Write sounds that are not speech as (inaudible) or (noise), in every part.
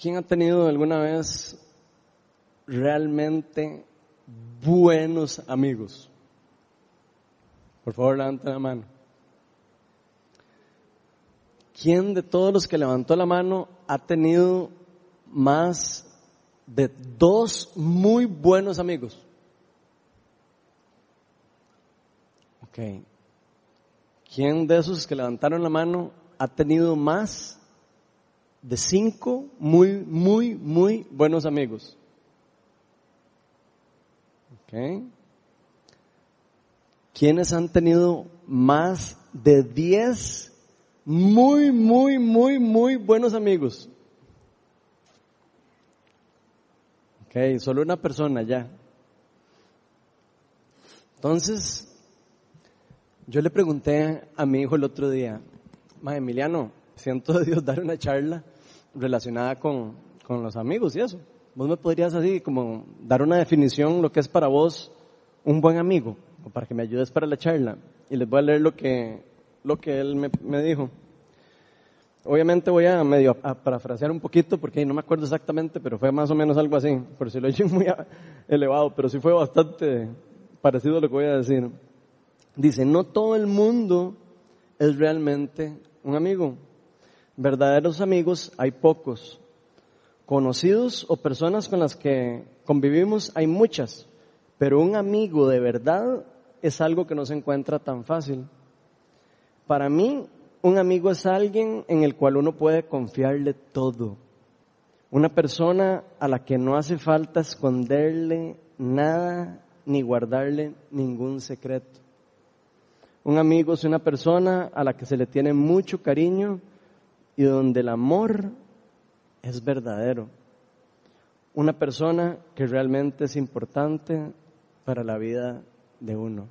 ¿Quién ha tenido alguna vez realmente buenos amigos? Por favor, levanten la mano. ¿Quién de todos los que levantó la mano ha tenido más de dos muy buenos amigos? Ok. ¿Quién de esos que levantaron la mano ha tenido más de cinco muy, muy, muy buenos amigos? Ok. ¿Quiénes han tenido más de diez muy, muy, muy, muy buenos amigos. Ok, solo una persona ya. Entonces, yo le pregunté a mi hijo el otro día, Ma Emiliano, siento de Dios dar una charla relacionada con, con los amigos y eso. Vos me podrías así como dar una definición, lo que es para vos un buen amigo, o para que me ayudes para la charla. Y les voy a leer lo que lo que él me, dijo. Obviamente voy a medio a parafrasear un poquito porque no me acuerdo exactamente, pero fue más o menos algo así, por si lo he muy elevado, pero sí fue bastante parecido a lo que voy a decir. Dice, no todo el mundo es realmente un amigo. Verdaderos amigos hay pocos. Conocidos o personas con las que convivimos hay muchas, pero un amigo de verdad es algo que no se encuentra tan fácil. Para mí, un amigo es alguien en el cual uno puede confiarle todo. Una persona a la que no hace falta esconderle nada ni guardarle ningún secreto. Un amigo es una persona a la que se le tiene mucho cariño y donde el amor es verdadero. Una persona que realmente es importante para la vida de uno.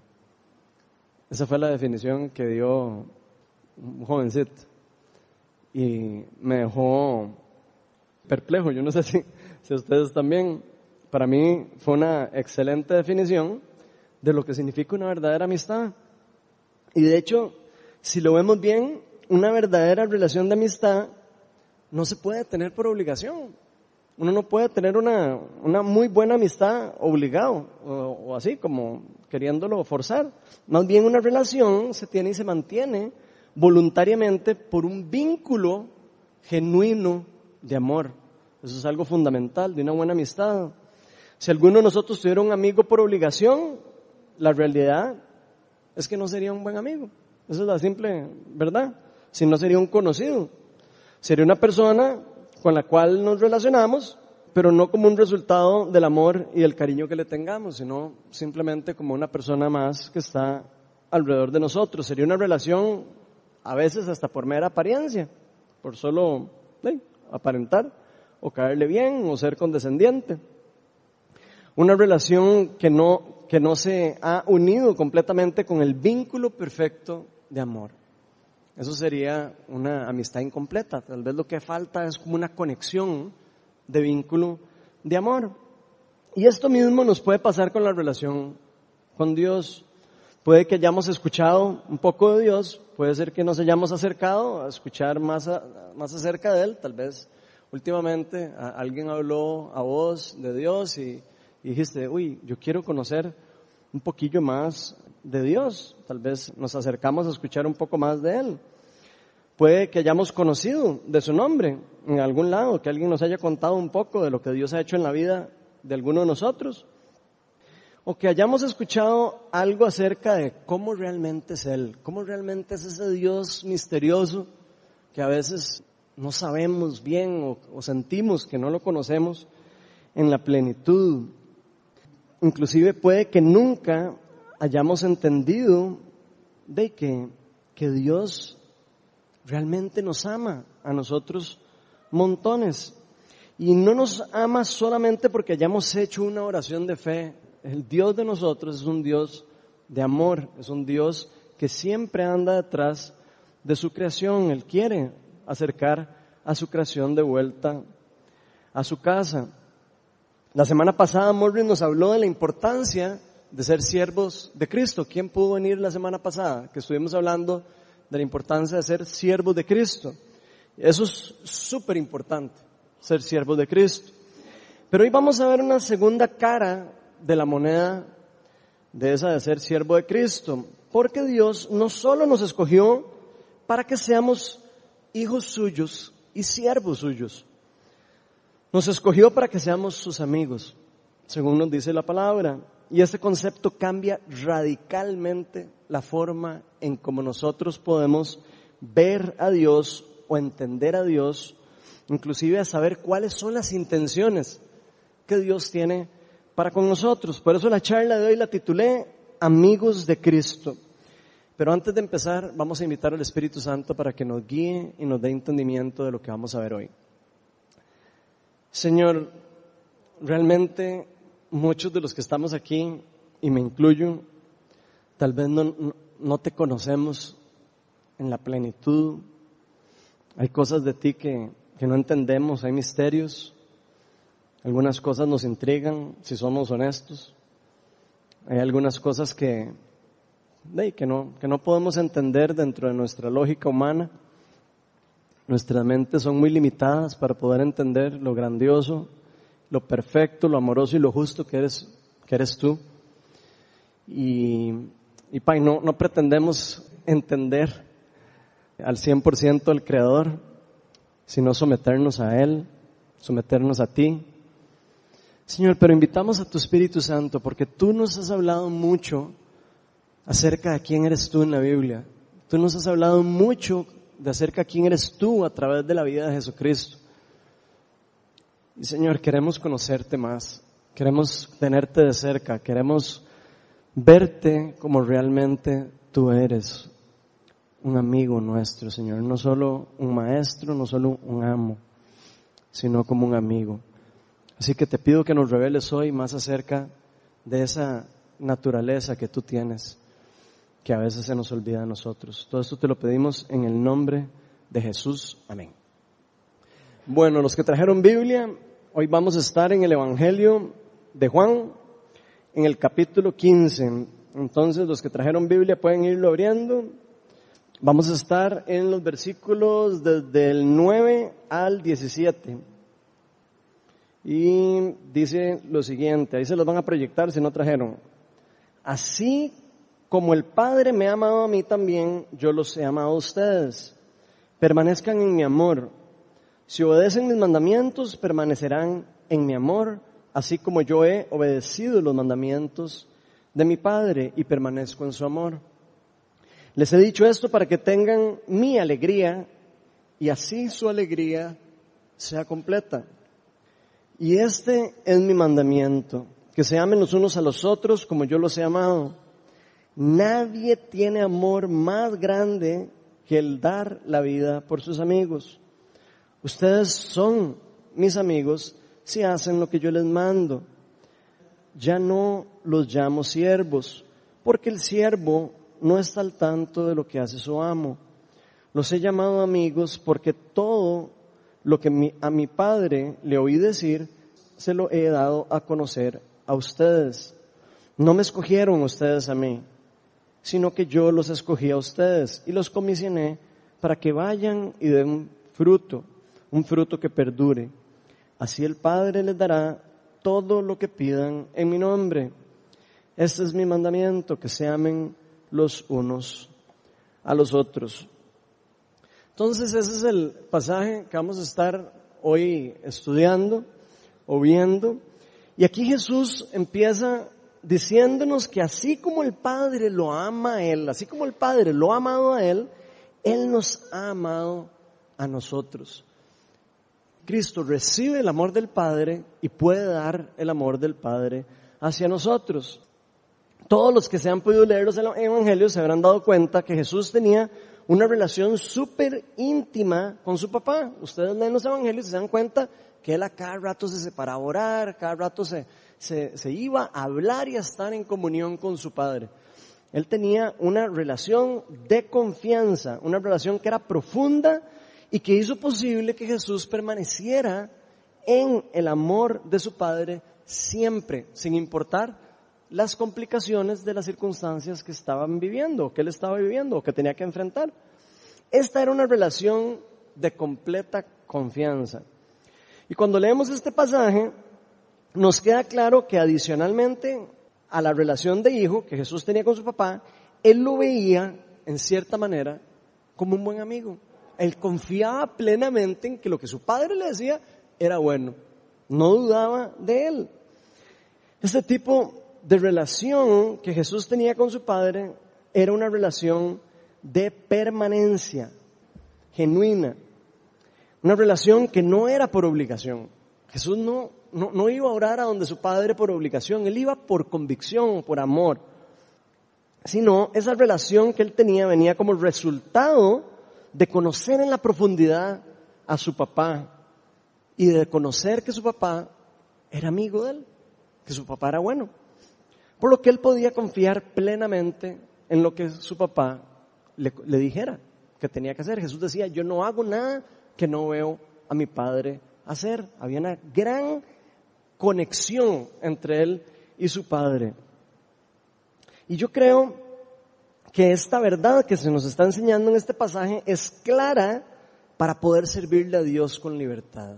Esa fue la definición que dio un jovencito. Y me dejó perplejo. Yo no sé (laughs) si, si ustedes también. Para mí fue una excelente definición de lo que significa una verdadera amistad. Y de hecho, si lo vemos bien, una verdadera relación de amistad no se puede tener por obligación. Uno no puede tener una, una muy buena amistad obligado o, así como queriéndolo forzar. Más bien una relación se tiene y se mantiene voluntariamente por un vínculo genuino de amor. Eso es algo fundamental de una buena amistad. Si alguno de nosotros tuviera un amigo por obligación, la realidad es que no sería un buen amigo. Esa es la simple verdad. Si no sería un conocido. Sería una persona con la cual nos relacionamos, pero no como un resultado del amor y del cariño que le tengamos, sino simplemente como una persona más que está alrededor de nosotros. Sería una relación a veces hasta por mera apariencia, por solo aparentar o caerle bien o ser condescendiente. Una relación que no, que no se ha unido completamente con el vínculo perfecto de amor. Eso sería una amistad incompleta. Tal vez lo que falta es como una conexión de vínculo de amor. Y esto mismo nos puede pasar con la relación con Dios. Puede que hayamos escuchado un poco de Dios, puede ser que nos hayamos acercado a escuchar más, más acerca de Él. Tal vez últimamente alguien habló a vos de Dios y, y dijiste, uy, yo quiero conocer un poquillo más de Dios. Tal vez nos acercamos a escuchar un poco más de Él. Puede que hayamos conocido de su nombre en algún lado, que alguien nos haya contado un poco de lo que Dios ha hecho en la vida de alguno de nosotros. O que hayamos escuchado algo acerca de cómo realmente es Él, cómo realmente es ese Dios misterioso que a veces no sabemos bien o, sentimos que no lo conocemos en la plenitud. Inclusive puede que nunca hayamos entendido de que, que Dios realmente nos ama a nosotros montones. Y no nos ama solamente porque hayamos hecho una oración de fe. El Dios de nosotros es un Dios de amor, es un Dios que siempre anda detrás de su creación. Él quiere acercar a su creación de vuelta a su casa. La semana pasada Morris nos habló de la importancia de ser siervos de Cristo. ¿Quién pudo venir la semana pasada? Que estuvimos hablando de la importancia de ser siervos de Cristo. Eso es súper importante, ser siervos de Cristo. Pero hoy vamos a ver una segunda cara de la moneda de esa de ser siervo de Cristo, porque Dios no solo nos escogió para que seamos hijos suyos y siervos suyos, nos escogió para que seamos sus amigos, según nos dice la palabra. Y este concepto cambia radicalmente la forma en cómo nosotros podemos ver a Dios o entender a Dios, inclusive a saber cuáles son las intenciones que Dios tiene para con nosotros. Por eso la charla de hoy la titulé Amigos de Cristo. Pero antes de empezar, vamos a invitar al Espíritu Santo para que nos guíe y nos dé entendimiento de lo que vamos a ver hoy. Señor, realmente muchos de los que estamos aquí, y me incluyo, tal vez no, no te conocemos en la plenitud. Hay cosas de ti que, que no entendemos, hay misterios. Algunas cosas nos intrigan, si somos honestos. Hay algunas cosas que, que, no, que no podemos entender dentro de nuestra lógica humana. Nuestras mentes son muy limitadas para poder entender lo grandioso, lo perfecto, lo amoroso y lo justo que eres, que eres tú. Y, y Pai, no, no pretendemos entender al 100% al Creador, sino someternos a Él, someternos a ti. Señor, pero invitamos a tu Espíritu Santo porque tú nos has hablado mucho acerca de quién eres tú en la Biblia. Tú nos has hablado mucho de acerca de quién eres tú a través de la vida de Jesucristo. Y Señor, queremos conocerte más, queremos tenerte de cerca, queremos verte como realmente tú eres, un amigo nuestro, Señor, no solo un maestro, no solo un amo, sino como un amigo. Así que te pido que nos reveles hoy más acerca de esa naturaleza que tú tienes, que a veces se nos olvida a nosotros. Todo esto te lo pedimos en el nombre de Jesús. Amén. Bueno, los que trajeron Biblia, Hoy vamos a estar en el Evangelio de Juan, en el capítulo 15. Entonces los que trajeron Biblia pueden irlo abriendo. Vamos a estar en los versículos desde el 9 al 17. Y dice lo siguiente, ahí se los van a proyectar si no trajeron. Así como el Padre me ha amado a mí también, yo los he amado a ustedes. Permanezcan en mi amor. Si obedecen mis mandamientos, permanecerán en mi amor, así como yo he obedecido los mandamientos de mi Padre y permanezco en su amor. Les he dicho esto para que tengan mi alegría y así su alegría sea completa. Y este es mi mandamiento, que se amen los unos a los otros como yo los he amado. Nadie tiene amor más grande que el dar la vida por sus amigos. Ustedes son mis amigos si hacen lo que yo les mando. Ya no los llamo siervos, porque el siervo no está al tanto de lo que hace su amo. Los he llamado amigos porque todo lo que a mi padre le oí decir, se lo he dado a conocer a ustedes. No me escogieron ustedes a mí, sino que yo los escogí a ustedes y los comisioné para que vayan y den fruto un fruto que perdure. Así el Padre les dará todo lo que pidan en mi nombre. Este es mi mandamiento, que se amen los unos a los otros. Entonces ese es el pasaje que vamos a estar hoy estudiando o viendo. Y aquí Jesús empieza diciéndonos que así como el Padre lo ama a Él, así como el Padre lo ha amado a Él, Él nos ha amado a nosotros. Cristo recibe el amor del Padre y puede dar el amor del Padre hacia nosotros. Todos los que se han podido leer los evangelios se habrán dado cuenta que Jesús tenía una relación súper íntima con su papá. Ustedes leen los evangelios y se dan cuenta que él a cada rato se separaba a orar, cada rato se, se, se iba a hablar y a estar en comunión con su padre. Él tenía una relación de confianza, una relación que era profunda y que hizo posible que Jesús permaneciera en el amor de su Padre siempre, sin importar las complicaciones de las circunstancias que estaban viviendo, que él estaba viviendo, que tenía que enfrentar. Esta era una relación de completa confianza. Y cuando leemos este pasaje, nos queda claro que adicionalmente a la relación de hijo que Jesús tenía con su papá, él lo veía, en cierta manera, como un buen amigo. Él confiaba plenamente en que lo que su padre le decía era bueno. No dudaba de él. Este tipo de relación que Jesús tenía con su padre era una relación de permanencia, genuina. Una relación que no era por obligación. Jesús no, no, no iba a orar a donde su padre por obligación, él iba por convicción, por amor. Sino esa relación que él tenía venía como resultado de conocer en la profundidad a su papá y de conocer que su papá era amigo de él, que su papá era bueno. Por lo que él podía confiar plenamente en lo que su papá le, dijera que tenía que hacer. Jesús decía, yo no hago nada que no veo a mi padre hacer. Había una gran conexión entre él y su padre. Y yo creo que esta verdad que se nos está enseñando en este pasaje es clara para poder servirle a Dios con libertad.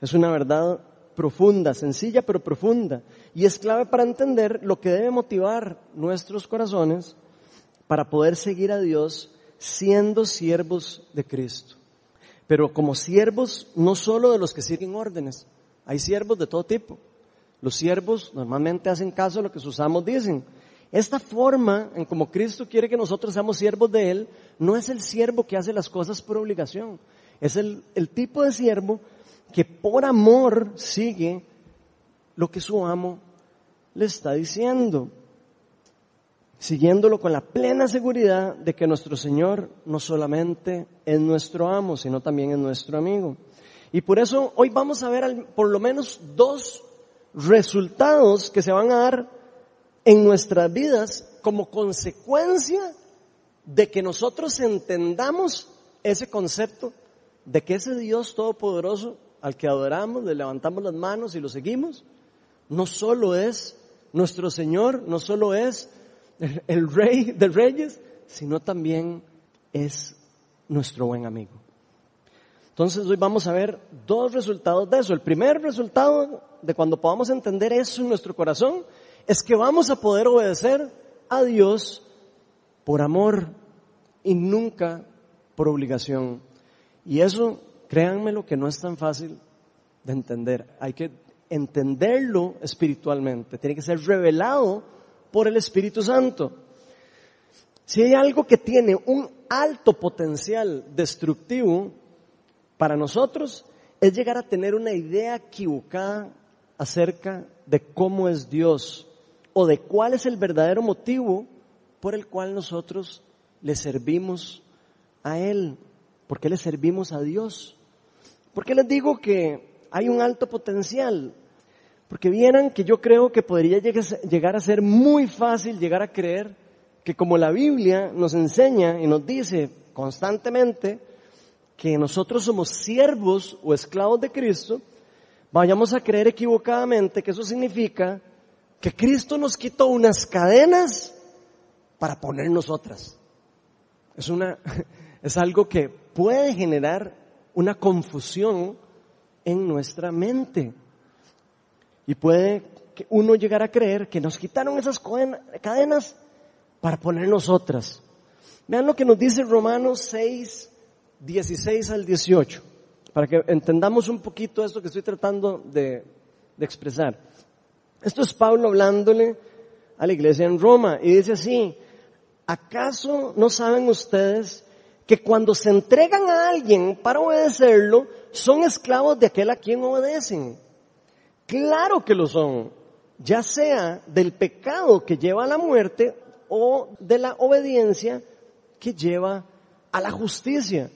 Es una verdad profunda, sencilla pero profunda. Y es clave para entender lo que debe motivar nuestros corazones para poder seguir a Dios siendo siervos de Cristo. Pero como siervos no solo de los que siguen órdenes, hay siervos de todo tipo. Los siervos normalmente hacen caso a lo que sus amos dicen. Esta forma en como Cristo quiere que nosotros seamos siervos de Él, no es el siervo que hace las cosas por obligación. Es el, el tipo de siervo que por amor sigue lo que su amo le está diciendo, siguiéndolo con la plena seguridad de que nuestro Señor no solamente es nuestro amo, sino también es nuestro amigo. Y por eso hoy vamos a ver por lo menos dos resultados que se van a dar en nuestras vidas como consecuencia de que nosotros entendamos ese concepto de que ese Dios todopoderoso al que adoramos, le levantamos las manos y lo seguimos, no solo es nuestro Señor, no solo es (laughs) el Rey de Reyes, sino también es nuestro buen amigo. Entonces hoy vamos a ver dos resultados de eso. El primer resultado de cuando podamos entender eso en nuestro corazón es que vamos a poder obedecer a Dios por amor y nunca por obligación. Y eso, créanme lo que no es tan fácil de entender. Hay que entenderlo espiritualmente. Tiene que ser revelado por el Espíritu Santo. Si hay algo que tiene un alto potencial destructivo, para nosotros es llegar a tener una idea equivocada acerca de cómo es Dios o de cuál es el verdadero motivo por el cual nosotros le servimos a Él. ¿Por qué le servimos a Dios? ¿Por qué les digo que hay un alto potencial? Porque vieran que yo creo que podría llegar a ser muy fácil llegar a creer que como la Biblia nos enseña y nos dice constantemente, que nosotros somos siervos o esclavos de Cristo, vayamos a creer equivocadamente que eso significa que Cristo nos quitó unas cadenas para ponernos otras. Es una, (laughs) es algo que puede generar una confusión en nuestra mente. Y puede que uno llegar a creer que nos quitaron esas cadenas para ponernos otras. Vean lo que nos dice Romanos 6, 16 al 18, para que entendamos un poquito esto que estoy tratando de, de expresar. Esto es Pablo hablándole a la iglesia en Roma y dice así, ¿acaso no saben ustedes que cuando se entregan a alguien para obedecerlo, son esclavos de aquel a quien obedecen? Claro que lo son, ya sea del pecado que lleva a la muerte o de la obediencia que lleva a la justicia.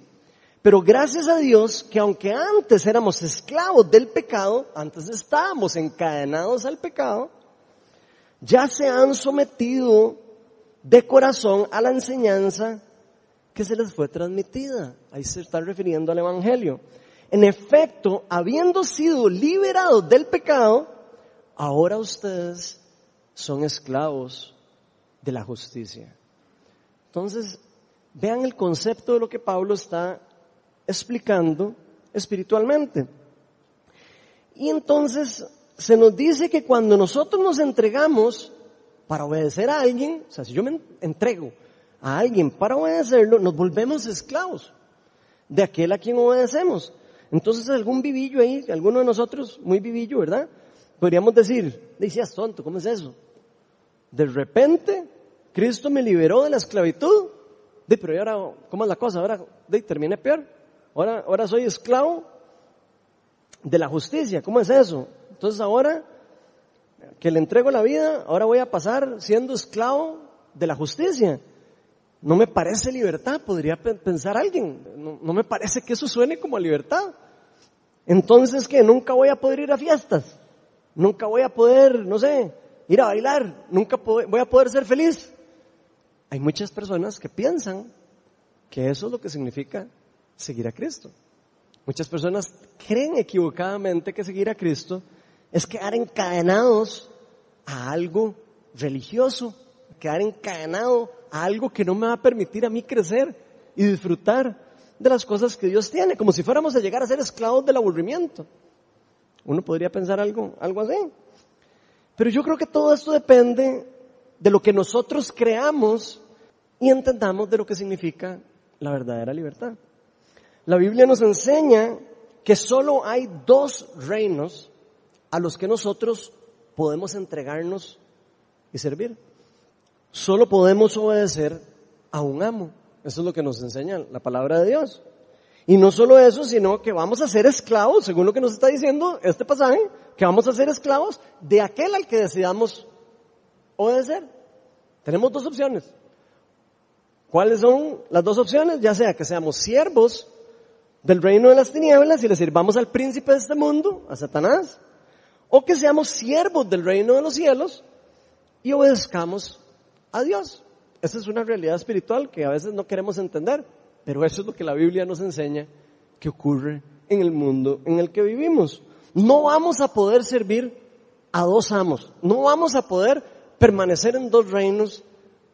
Pero gracias a Dios que aunque antes éramos esclavos del pecado, antes estábamos encadenados al pecado, ya se han sometido de corazón a la enseñanza que se les fue transmitida. Ahí se está refiriendo al Evangelio. En efecto, habiendo sido liberados del pecado, ahora ustedes son esclavos de la justicia. Entonces, vean el concepto de lo que Pablo está explicando espiritualmente. Y entonces se nos dice que cuando nosotros nos entregamos para obedecer a alguien, o sea, si yo me entrego a alguien para obedecerlo, nos volvemos esclavos de aquel a quien obedecemos. Entonces algún vivillo ahí, alguno de nosotros, muy vivillo, ¿verdad? Podríamos decir, decías tonto, ¿cómo es eso? De repente, Cristo me liberó de la esclavitud. De, pero ahora, ¿cómo es la cosa? Ahora, de, terminé peor. Ahora, ahora soy esclavo de la justicia. ¿Cómo es eso? Entonces ahora que le entrego la vida, ahora voy a pasar siendo esclavo de la justicia. No me parece libertad, podría pensar alguien. No, me parece que eso suene como libertad. Entonces que nunca voy a poder ir a fiestas. Nunca voy a poder, no sé, ir a bailar. Nunca voy a poder ser feliz. Hay muchas personas que piensan que eso es lo que significa seguir a Cristo. Muchas personas creen equivocadamente que seguir a Cristo es quedar encadenados a algo religioso, quedar encadenado a algo que no me va a permitir a mí crecer y disfrutar de las cosas que Dios tiene, como si fuéramos a llegar a ser esclavos del aburrimiento. Uno podría pensar algo, algo así. Pero yo creo que todo esto depende de lo que nosotros creamos y entendamos de lo que significa la verdadera libertad. La Biblia nos enseña que solo hay dos reinos a los que nosotros podemos entregarnos y servir. Solo podemos obedecer a un amo. Eso es lo que nos enseña la palabra de Dios. Y no solo eso, sino que vamos a ser esclavos, según lo que nos está diciendo este pasaje, que vamos a ser esclavos de aquel al que decidamos obedecer. Tenemos dos opciones. ¿Cuáles son las dos opciones? Ya sea que seamos siervos del reino de las tinieblas y le sirvamos al príncipe de este mundo, a Satanás, o que seamos siervos del reino de los cielos y obedezcamos a Dios. Esa es una realidad espiritual que a veces no queremos entender, pero eso es lo que la Biblia nos enseña que ocurre en el mundo en el que vivimos. No vamos a poder servir a dos amos, no vamos a poder permanecer en dos reinos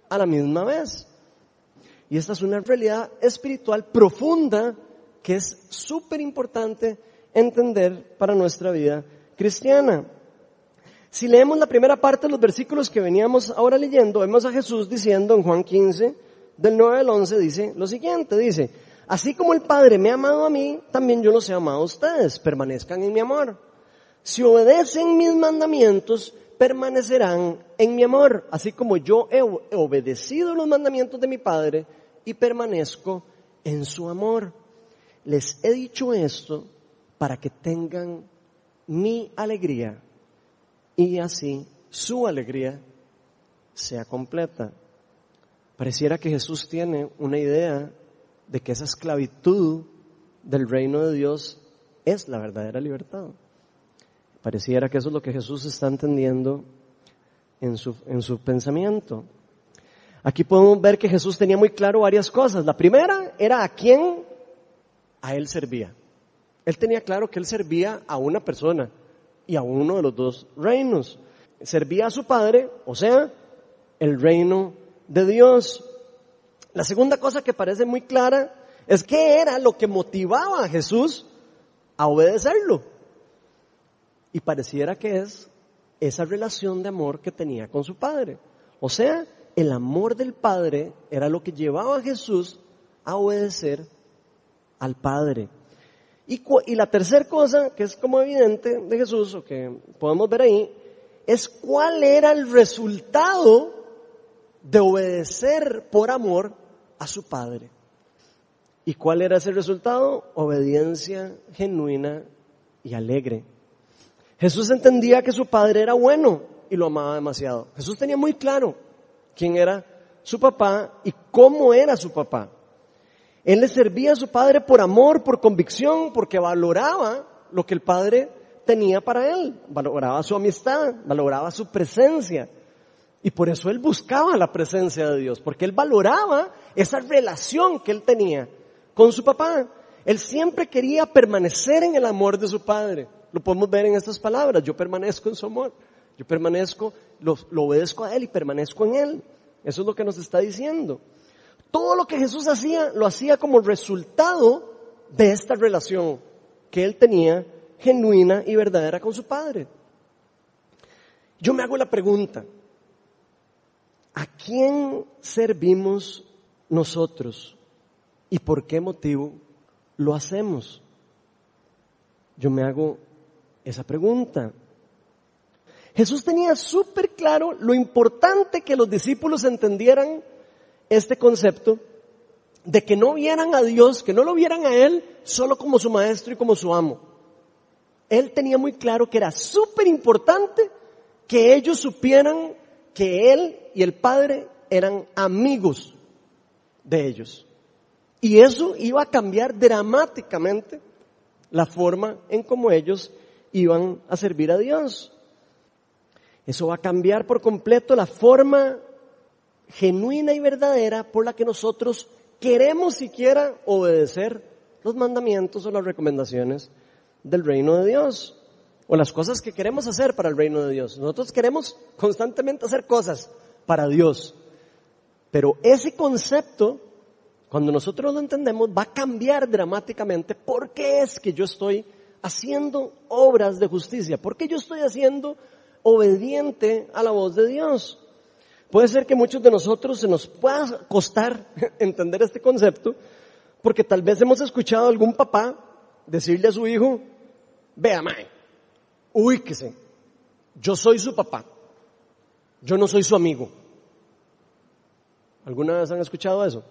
a la misma vez. Y esta es una realidad espiritual profunda que es súper importante entender para nuestra vida cristiana. Si leemos la primera parte de los versículos que veníamos ahora leyendo, vemos a Jesús diciendo en Juan 15, del 9 al 11, dice lo siguiente, dice, así como el Padre me ha amado a mí, también yo los he amado a ustedes, permanezcan en mi amor. Si obedecen mis mandamientos, permanecerán en mi amor, así como yo he obedecido los mandamientos de mi Padre y permanezco en su amor. Les he dicho esto para que tengan mi alegría y así su alegría sea completa. Pareciera que Jesús tiene una idea de que esa esclavitud del reino de Dios es la verdadera libertad. Pareciera que eso es lo que Jesús está entendiendo en su, en su pensamiento. Aquí podemos ver que Jesús tenía muy claro varias cosas. La primera era a quién a él servía. Él tenía claro que él servía a una persona y a uno de los dos reinos. Servía a su Padre, o sea, el reino de Dios. La segunda cosa que parece muy clara es que era lo que motivaba a Jesús a obedecerlo. Y pareciera que es esa relación de amor que tenía con su Padre. O sea, el amor del Padre era lo que llevaba a Jesús a obedecer al Padre. Y, la tercera cosa, que es como evidente de Jesús, o que podemos ver ahí, es cuál era el resultado de obedecer por amor a su Padre. ¿Y cuál era ese resultado? Obediencia genuina y alegre. Jesús entendía que su Padre era bueno y lo amaba demasiado. Jesús tenía muy claro quién era su papá y cómo era su papá. Él le servía a su padre por amor, por convicción, porque valoraba lo que el padre tenía para él, valoraba su amistad, valoraba su presencia. Y por eso él buscaba la presencia de Dios, porque él valoraba esa relación que él tenía con su papá. Él siempre quería permanecer en el amor de su padre. Lo podemos ver en estas palabras, yo permanezco en su amor, yo permanezco, lo, lo obedezco a él y permanezco en él. Eso es lo que nos está diciendo. Todo lo que Jesús hacía, lo hacía como resultado de esta relación que él tenía genuina y verdadera con su Padre. Yo me hago la pregunta, ¿a quién servimos nosotros y por qué motivo lo hacemos? Yo me hago esa pregunta. Jesús tenía súper claro lo importante que los discípulos entendieran este concepto de que no vieran a Dios, que no lo vieran a Él solo como su maestro y como su amo. Él tenía muy claro que era súper importante que ellos supieran que Él y el Padre eran amigos de ellos. Y eso iba a cambiar dramáticamente la forma en cómo ellos iban a servir a Dios. Eso va a cambiar por completo la forma genuina y verdadera por la que nosotros queremos siquiera obedecer los mandamientos o las recomendaciones del reino de Dios o las cosas que queremos hacer para el reino de Dios. Nosotros queremos constantemente hacer cosas para Dios, pero ese concepto, cuando nosotros lo entendemos, va a cambiar dramáticamente. ¿Por qué es que yo estoy haciendo obras de justicia? ¿Por qué yo estoy haciendo obediente a la voz de Dios? Puede ser que muchos de nosotros se nos pueda costar (laughs) entender este concepto, porque tal vez hemos escuchado a algún papá decirle a su hijo, vea, mae, ubíquese, yo soy su papá, yo no soy su amigo. ¿Alguna vez han escuchado eso?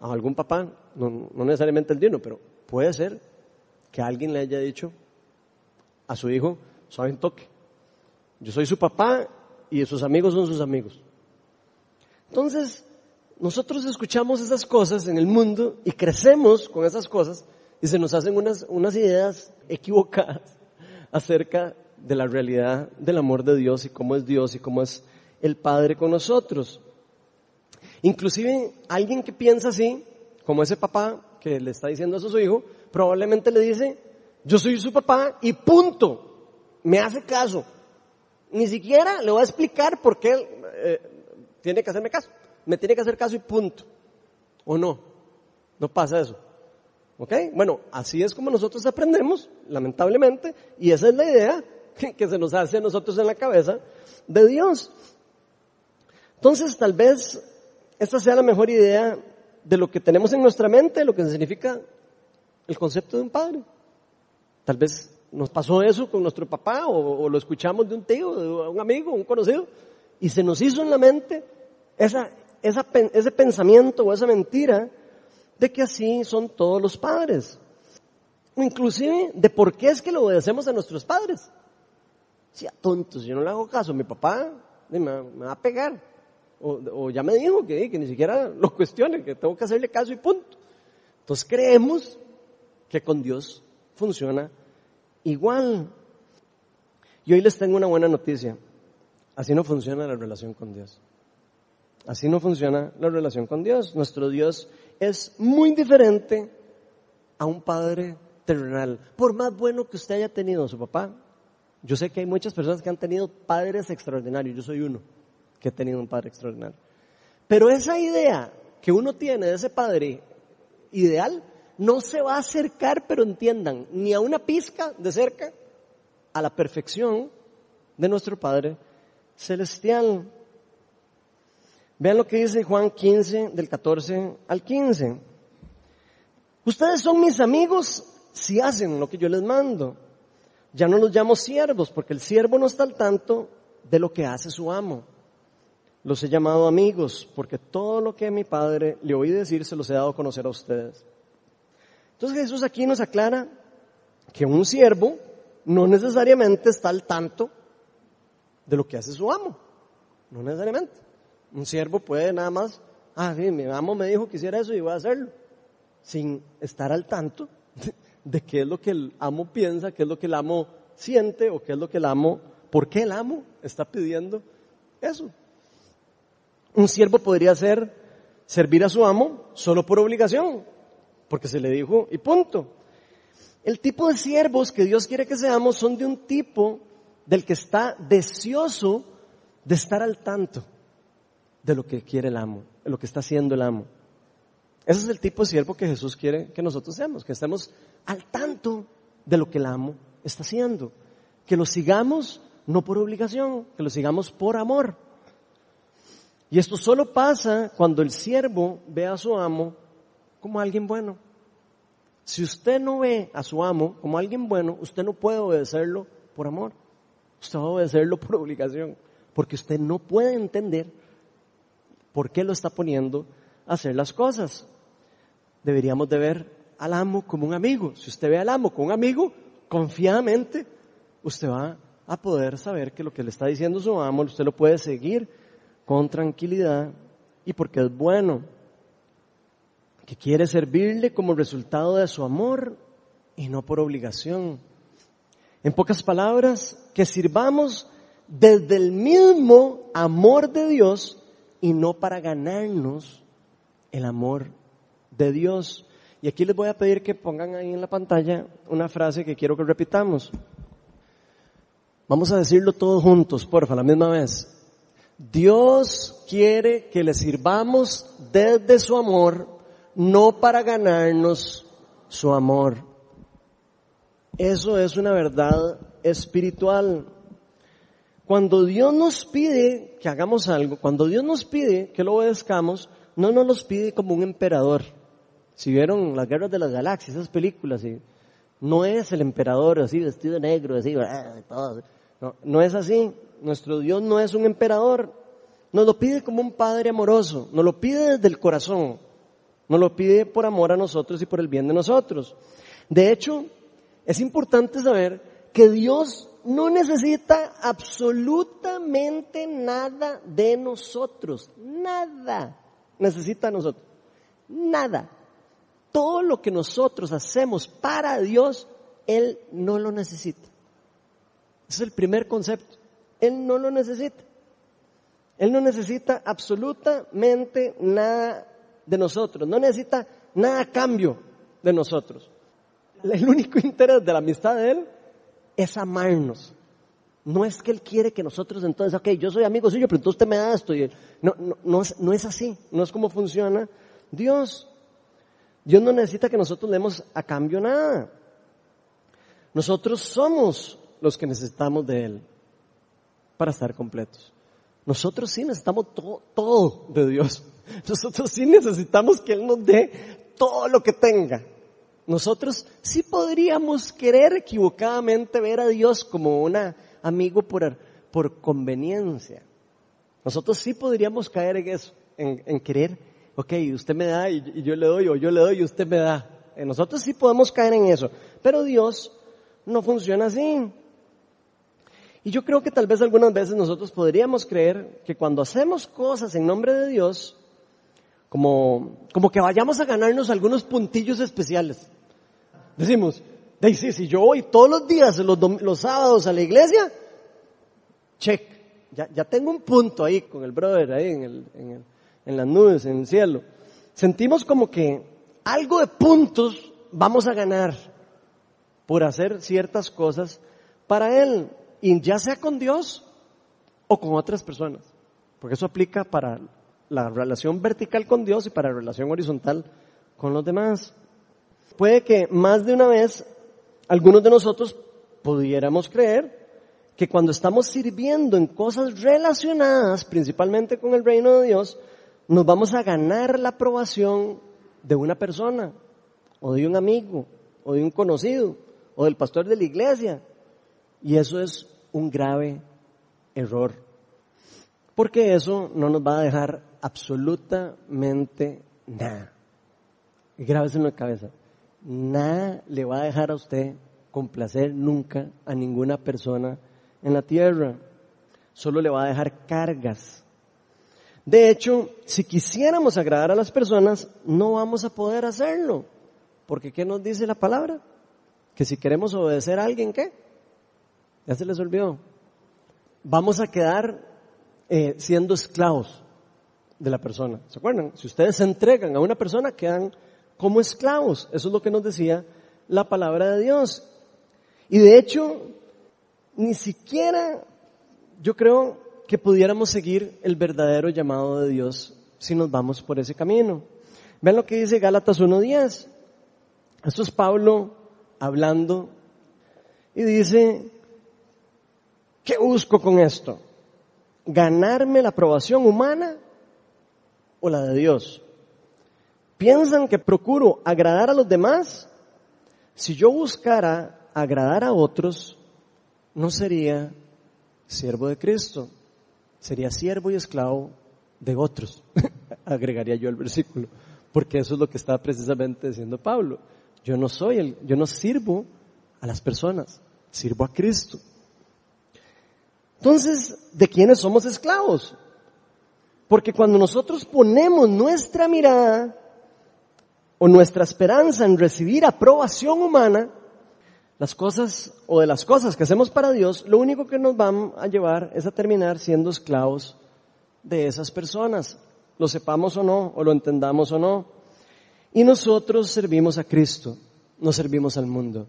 ¿A algún papá? No, necesariamente el dino, pero puede ser que alguien le haya dicho a su hijo, suave un toque, yo soy su papá y sus amigos son sus amigos. Entonces, nosotros escuchamos esas cosas en el mundo y crecemos con esas cosas y se nos hacen unas, unas ideas equivocadas (laughs) acerca de la realidad del amor de Dios y cómo es Dios y cómo es el Padre con nosotros. Inclusive alguien que piensa así, como ese papá que le está diciendo eso a su hijo, probablemente le dice, yo soy su papá y punto, me hace caso. Ni siquiera le voy a explicar por qué eh, tiene que hacerme caso. Me tiene que hacer caso y punto. ¿O no? No pasa eso. ¿Ok? Bueno, así es como nosotros aprendemos, lamentablemente, y esa es la idea (laughs) que se nos hace a nosotros en la cabeza de Dios. Entonces, tal vez esta sea la mejor idea de lo que tenemos en nuestra mente, lo que significa el concepto de un padre. Tal vez nos pasó eso con nuestro papá o, lo escuchamos de un tío, de un amigo, un conocido, y se nos hizo en la mente esa, ese pensamiento o esa mentira de que así son todos los padres. Inclusive de por qué es que lo obedecemos a nuestros padres. Si a tontos, yo no le hago caso, mi papá me, va a pegar. O, o, ya me dijo que, que ni siquiera (laughs) lo cuestione, que tengo que hacerle caso y punto. Entonces creemos que con Dios funciona igual. Y hoy les tengo una buena noticia. Así no funciona la relación con Dios. Así no funciona la relación con Dios. Nuestro Dios es muy diferente a un padre terrenal. Por más bueno que usted haya tenido su papá, yo sé que hay muchas personas que han tenido padres extraordinarios. Yo soy uno que he tenido un padre extraordinario. Pero esa idea que uno tiene de ese padre ideal no se va a acercar, pero entiendan, ni a una pizca de cerca a la perfección de nuestro Padre Celestial. Vean lo que dice Juan 15, del 14 al 15. Ustedes son mis amigos si hacen lo que yo les mando. Ya no los llamo siervos, porque el siervo no está al tanto de lo que hace su amo. Los he llamado amigos, porque todo lo que mi Padre le oí decir se los he dado a conocer a ustedes. Entonces Jesús aquí nos aclara que un siervo no necesariamente está al tanto de lo que hace su amo. No necesariamente. Un siervo puede nada más, ah, mi amo me dijo que hiciera eso y voy a hacerlo. Sin estar al tanto de, qué es lo que el amo piensa, qué es lo que el amo siente o qué es lo que el amo, por qué el amo está pidiendo eso. Un siervo podría ser servir a su amo solo por obligación, porque se le dijo y punto. El tipo de siervos que Dios quiere que seamos son de un tipo del que está deseoso de estar al tanto de lo que quiere el amo, de lo que está haciendo el amo. Ese es el tipo de siervo que Jesús quiere que nosotros seamos, que estemos al tanto de lo que el amo está haciendo. Que lo sigamos no por obligación, que lo sigamos por amor. Y esto solo pasa cuando el siervo ve a su amo como alguien bueno. Si usted no ve a su amo como alguien bueno, usted no puede obedecerlo por amor. Usted va a obedecerlo por obligación, porque usted no puede entender por qué lo está poniendo a hacer las cosas. Deberíamos de ver al amo como un amigo. Si usted ve al amo como un amigo, confiadamente, usted va a poder saber que lo que le está diciendo su amo, usted lo puede seguir con tranquilidad y porque es bueno, que quiere servirle como resultado de su amor y no por obligación. En pocas palabras, que sirvamos desde el mismo amor de Dios y no para ganarnos el amor de Dios. Y aquí les voy a pedir que pongan ahí en la pantalla una frase que quiero que repitamos. Vamos a decirlo todos juntos, porfa, la misma vez. Dios quiere que le sirvamos desde su amor, no para ganarnos su amor. Eso es una verdad espiritual. Cuando Dios nos pide que hagamos algo, cuando Dios nos pide que lo obedezcamos, no nos los pide como un emperador. Si vieron las guerras de las galaxias, esas películas, no es el emperador así vestido de negro, así, todo. No, no es así. Nuestro Dios no es un emperador. Nos lo pide como un padre amoroso. Nos lo pide desde el corazón. Nos lo pide por amor a nosotros y por el bien de nosotros. De hecho, es importante saber que Dios no necesita absolutamente nada de nosotros. Nada necesita a nosotros. Nada. Todo lo que nosotros hacemos para Dios, Él no lo necesita. Ese es el primer concepto. Él no lo necesita. Él no necesita absolutamente nada de nosotros. No necesita nada a cambio de nosotros. El único interés de la amistad de Él es amarnos. No es que Él quiere que nosotros entonces, ok, yo soy amigo suyo, pero entonces usted me da esto. no, no, no, es, no es así. No es como funciona Dios. Dios no necesita que nosotros le demos a cambio nada. Nosotros somos los que necesitamos de Él para estar completos. Nosotros sí necesitamos todo, todo de Dios. (laughs) Nosotros sí necesitamos que Él nos dé todo lo que tenga. Nosotros sí podríamos querer equivocadamente ver a Dios como un amigo por, por conveniencia. Nosotros sí podríamos caer en eso, en, querer, ok, usted me da y, y, yo le doy, o yo le doy y usted me da. Nosotros sí podemos caer en eso, pero Dios no funciona así. Y yo creo que tal vez algunas veces nosotros podríamos creer que cuando hacemos cosas en nombre de Dios, como, como que vayamos a ganarnos algunos puntillos especiales. Decimos, sí, si yo voy todos los días, los, los sábados a la iglesia, check, ya, ya tengo un punto ahí con el brother ahí en, el, en, el, en las nubes, en el cielo. Sentimos como que algo de puntos vamos a ganar por hacer ciertas cosas para Él y ya sea con Dios o con otras personas, porque eso aplica para la relación vertical con Dios y para la relación horizontal con los demás. Puede que más de una vez algunos de nosotros pudiéramos creer que cuando estamos sirviendo en cosas relacionadas principalmente con el reino de Dios, nos vamos a ganar la aprobación de una persona, o de un amigo, o de un conocido, o del pastor de la iglesia. Y eso es un grave error. Porque eso no nos va a dejar absolutamente nada. Grábese en la cabeza. Nada le va a dejar a usted complacer nunca a ninguna persona en la tierra. Solo le va a dejar cargas. De hecho, si quisiéramos agradar a las personas, no vamos a poder hacerlo. Porque ¿qué nos dice la palabra? Que si queremos obedecer a alguien, ¿qué? Ya se les olvidó. Vamos a quedar eh, siendo esclavos de la persona. ¿Se acuerdan? Si ustedes se entregan a una persona, quedan como esclavos. Eso es lo que nos decía la palabra de Dios. Y de hecho, ni siquiera yo creo que pudiéramos seguir el verdadero llamado de Dios si nos vamos por ese camino. Vean lo que dice Gálatas 1.10. Esto es Pablo hablando Y dice, ¿qué busco con esto? ¿Ganarme la aprobación humana o la de Dios? ¿Piensan que procuro agradar a los demás? Si yo buscara agradar a otros, no sería siervo de Cristo, sería siervo y esclavo de otros, (laughs) agregaría yo el versículo, porque eso es lo que está precisamente diciendo Pablo. Yo no soy el, yo no sirvo a las personas, sirvo a Cristo. Entonces, ¿de quiénes somos esclavos? Porque cuando nosotros ponemos nuestra mirada o nuestra esperanza en recibir aprobación humana, las cosas o de las cosas que hacemos para Dios, lo único que nos van a llevar es a terminar siendo esclavos de esas personas, lo sepamos o no, o lo entendamos o no. Y nosotros servimos a Cristo, no servimos al mundo.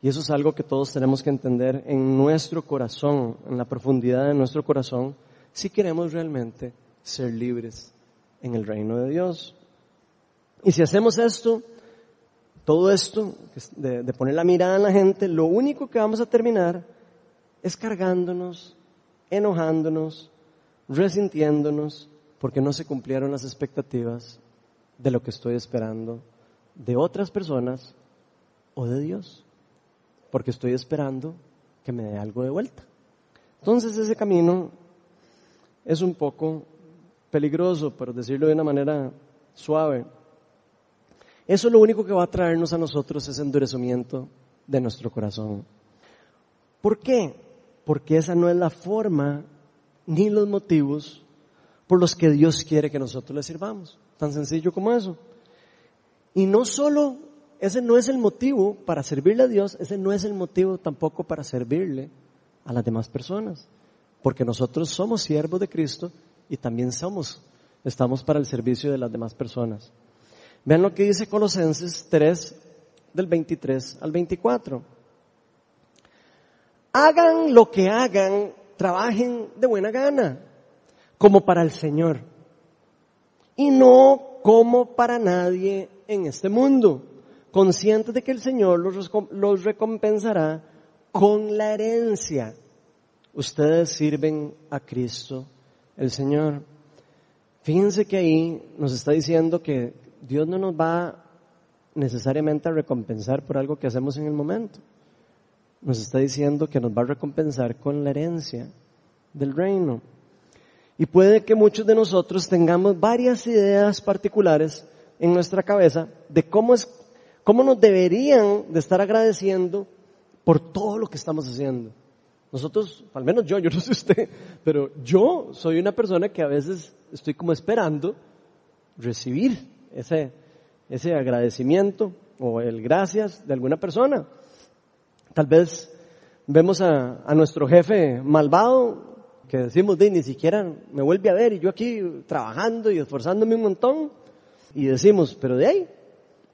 Y eso es algo que todos tenemos que entender en nuestro corazón, en la profundidad de nuestro corazón, si queremos realmente ser libres en el reino de Dios. Y si hacemos esto, todo esto, de, poner la mirada en la gente, lo único que vamos a terminar es cargándonos, enojándonos, resintiéndonos, porque no se cumplieron las expectativas de lo que estoy esperando de otras personas o de Dios porque estoy esperando que me dé algo de vuelta. Entonces ese camino es un poco peligroso, por decirlo de una manera suave. Eso lo único que va a traernos a nosotros es endurecimiento de nuestro corazón. ¿Por qué? Porque esa no es la forma ni los motivos por los que Dios quiere que nosotros le sirvamos. Tan sencillo como eso. Y no solo ese no es el motivo para servirle a Dios, ese no es el motivo tampoco para servirle a las demás personas. Porque nosotros somos siervos de Cristo y también somos, estamos para el servicio de las demás personas. Vean lo que dice Colosenses 3, del 23 al 24. Hagan lo que hagan, trabajen de buena gana, como para el Señor, y no como para nadie en este mundo conscientes de que el Señor los, recompensará con la herencia. Ustedes sirven a Cristo el Señor. Fíjense que ahí nos está diciendo que Dios no nos va necesariamente a recompensar por algo que hacemos en el momento. Nos está diciendo que nos va a recompensar con la herencia del reino. Y puede que muchos de nosotros tengamos varias ideas particulares en nuestra cabeza de cómo es ¿Cómo nos deberían de estar agradeciendo por todo lo que estamos haciendo? Nosotros, al menos yo, yo no sé usted, pero yo soy una persona que a veces estoy como esperando recibir ese, ese agradecimiento o el gracias de alguna persona. Tal vez vemos a, a nuestro jefe malvado que decimos, de ni siquiera me vuelve a ver y yo aquí trabajando y esforzándome un montón y decimos, pero de ahí,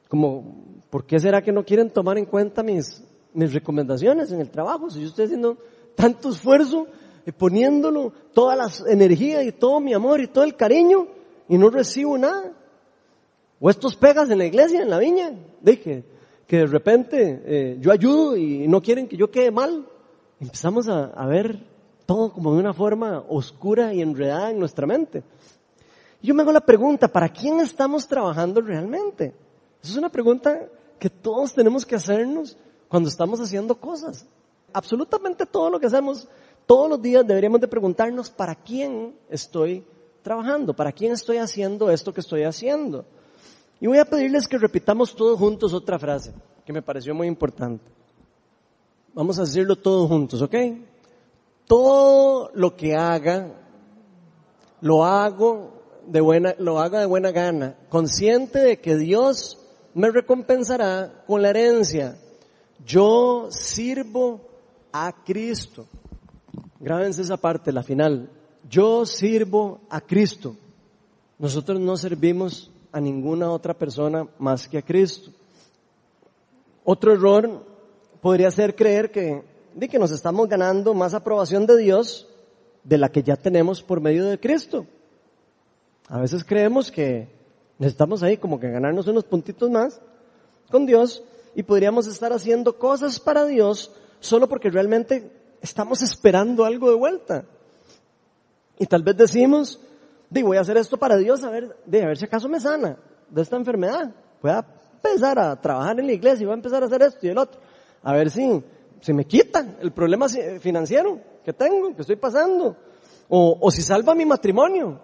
como ¿por qué será que no quieren tomar en cuenta mis, mis recomendaciones en el trabajo? Si yo estoy haciendo tanto esfuerzo y poniéndolo toda la energía y todo mi amor y todo el cariño y no recibo nada. O estos pegas en la iglesia, en la viña, de que, que de repente eh, yo ayudo y no quieren que yo quede mal. Empezamos a, a ver todo como de una forma oscura y enredada en nuestra mente. Yo me hago la pregunta, ¿para quién estamos trabajando realmente? Esa es una pregunta que todos tenemos que hacernos cuando estamos haciendo cosas. Absolutamente todo lo que hacemos todos los días deberíamos de preguntarnos para quién estoy trabajando, para quién estoy haciendo esto que estoy haciendo. Y voy a pedirles que repitamos todos juntos otra frase que me pareció muy importante. Vamos a decirlo todos juntos, ¿ok? Todo lo que haga, lo hago de buena, lo haga de buena gana, consciente de que Dios me recompensará con la herencia. Yo sirvo a Cristo. Grábense esa parte, la final. Yo sirvo a Cristo. Nosotros no servimos a ninguna otra persona más que a Cristo. Otro error podría ser creer que, de que nos estamos ganando más aprobación de Dios de la que ya tenemos por medio de Cristo. A veces creemos que Necesitamos ahí como que ganarnos unos puntitos más con Dios y podríamos estar haciendo cosas para Dios solo porque realmente estamos esperando algo de vuelta. Y tal vez decimos, digo, voy a hacer esto para Dios, a ver, de, a ver si acaso me sana de esta enfermedad. Voy a empezar a trabajar en la iglesia y voy a empezar a hacer esto y el otro. A ver si, si me quita el problema financiero que tengo, que estoy pasando. O, o si salva mi matrimonio.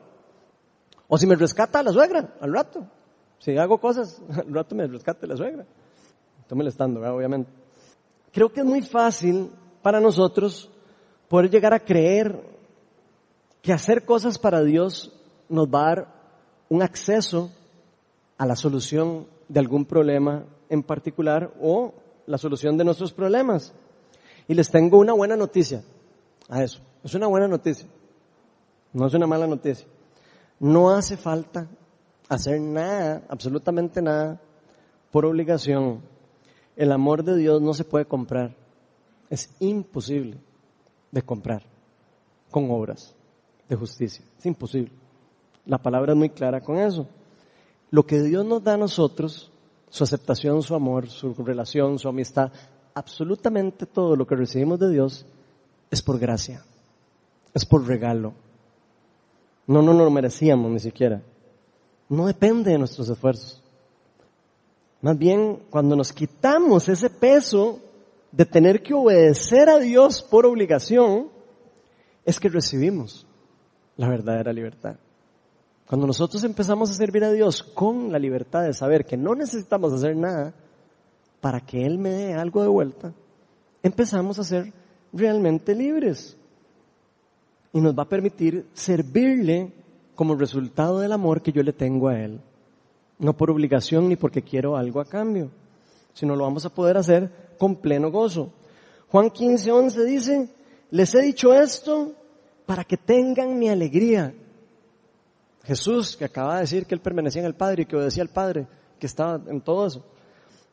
O si me rescata la suegra al rato. Si hago cosas, (laughs) al rato me rescate la suegra. Estoy molestando, obviamente. Creo que es muy fácil para nosotros poder llegar a creer que hacer cosas para Dios nos va a dar un acceso a la solución de algún problema en particular o la solución de nuestros problemas. Y les tengo una buena noticia a eso. Es una buena noticia. No es una mala noticia. No hace falta hacer nada, absolutamente nada, por obligación. El amor de Dios no se puede comprar. Es imposible de comprar con obras de justicia. Es imposible. La palabra es muy clara con eso. Lo que Dios nos da a nosotros, su aceptación, su amor, su relación, su amistad, absolutamente todo lo que recibimos de Dios es por gracia, es por regalo. No, no, lo merecíamos ni siquiera. No depende de nuestros esfuerzos. Más bien, cuando nos quitamos ese peso de tener que obedecer a Dios por obligación, es que recibimos la verdadera libertad. Cuando nosotros empezamos a servir a Dios con la libertad de saber que no necesitamos hacer nada para que Él me dé algo de vuelta, empezamos a ser realmente libres. Y nos va a permitir servirle como resultado del amor que yo le tengo a Él. No por obligación ni porque quiero algo a cambio, sino lo vamos a poder hacer con pleno gozo. Juan 15, 11 dice, les he dicho esto para que tengan mi alegría. Jesús, que acaba de decir que él permanecía en el Padre y que obedecía al Padre, que estaba en todo eso,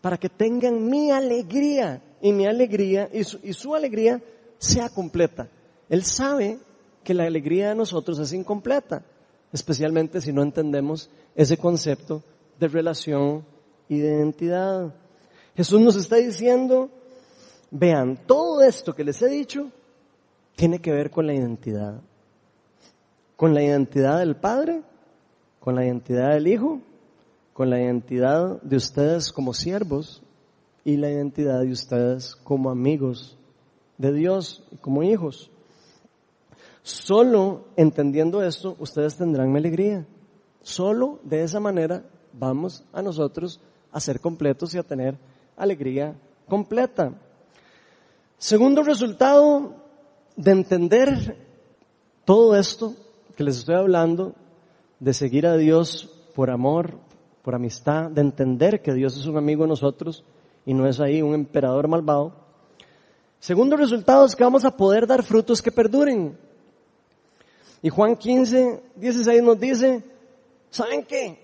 para que tengan mi alegría y mi alegría y su, y su alegría sea completa. Él sabe que la alegría de nosotros es incompleta, especialmente si no entendemos ese concepto de relación y de identidad. Jesús nos está diciendo, vean, todo esto que les he dicho tiene que ver con la identidad. Con la identidad del Padre, con la identidad del Hijo, con la identidad de ustedes como siervos y la identidad de ustedes como amigos de Dios y como hijos. Solo entendiendo esto, ustedes tendrán mi alegría. Solo de esa manera vamos a nosotros a ser completos y a tener alegría completa. Segundo resultado de entender todo esto que les estoy hablando, de seguir a Dios por amor, por amistad, de entender que Dios es un amigo de nosotros y no es ahí un emperador malvado. Segundo resultado es que vamos a poder dar frutos que perduren. Y Juan 15, 16 nos dice, ¿saben qué?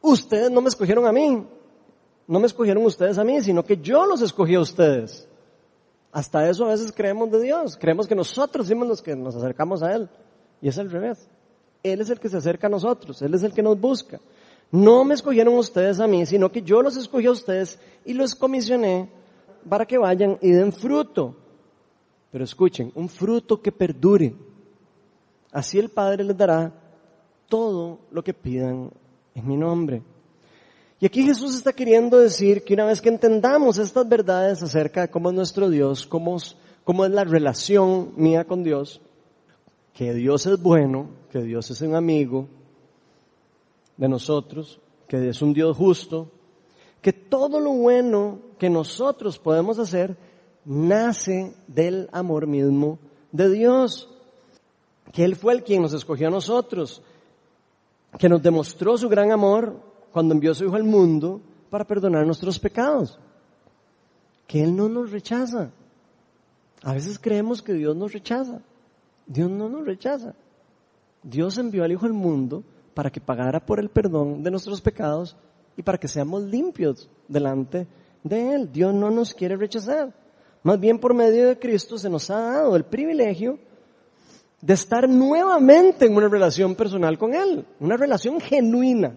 Ustedes no me escogieron a mí, no me escogieron ustedes a mí, sino que yo los escogí a ustedes. Hasta eso a veces creemos de Dios. Creemos que nosotros somos los que nos acercamos a Él. Y es al revés. Él es el que se acerca a nosotros. Él es el que nos busca. No me escogieron ustedes a mí, sino que yo los escogí a ustedes y los comisioné para que vayan y den fruto. Pero escuchen, un fruto que perdure. Así el Padre les dará todo lo que pidan en mi nombre. Y aquí Jesús está queriendo decir que una vez que entendamos estas verdades acerca de cómo es nuestro Dios, cómo es, cómo es la relación mía con Dios, que Dios es bueno, que Dios es un amigo de nosotros, que es un Dios justo, que todo lo bueno que nosotros podemos hacer nace del amor mismo de Dios, que Él fue el quien nos escogió a nosotros, que nos demostró su gran amor cuando envió a su Hijo al mundo para perdonar nuestros pecados. Que Él no nos rechaza. A veces creemos que Dios nos rechaza. Dios no nos rechaza. Dios envió al Hijo al mundo para que pagara por el perdón de nuestros pecados y para que seamos limpios delante de Él. Dios no nos quiere rechazar. Más bien por medio de Cristo se nos ha dado el privilegio de estar nuevamente en una relación personal con Él, una relación genuina.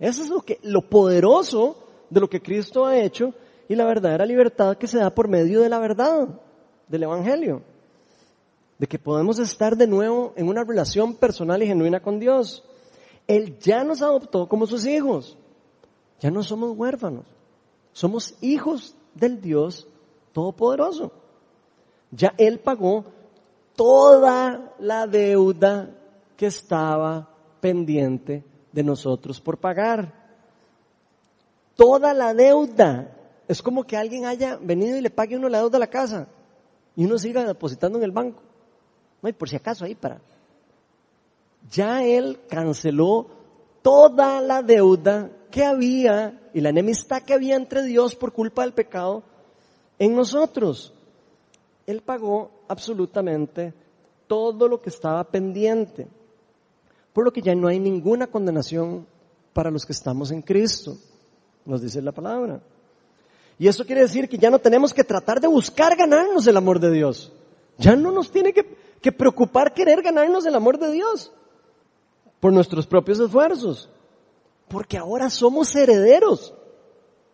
Eso es lo que, lo poderoso de lo que Cristo ha hecho y la verdadera libertad que se da por medio de la verdad, del Evangelio. De que podemos estar de nuevo en una relación personal y genuina con Dios. Él ya nos adoptó como sus hijos. Ya no somos huérfanos. Somos hijos del Dios Todopoderoso. Ya Él pagó toda la deuda que estaba pendiente de nosotros por pagar. Toda la deuda. Es como que alguien haya venido y le pague uno la deuda a la casa y uno siga depositando en el banco. No, hay por si acaso ahí para. Ya él canceló toda la deuda que había y la enemistad que había entre Dios por culpa del pecado en nosotros. Él pagó absolutamente todo lo que estaba pendiente, por lo que ya no hay ninguna condenación para los que estamos en Cristo, nos dice la palabra. Y eso quiere decir que ya no tenemos que tratar de buscar ganarnos el amor de Dios. Ya no nos tiene que, preocupar querer ganarnos el amor de Dios por nuestros propios esfuerzos, porque ahora somos herederos,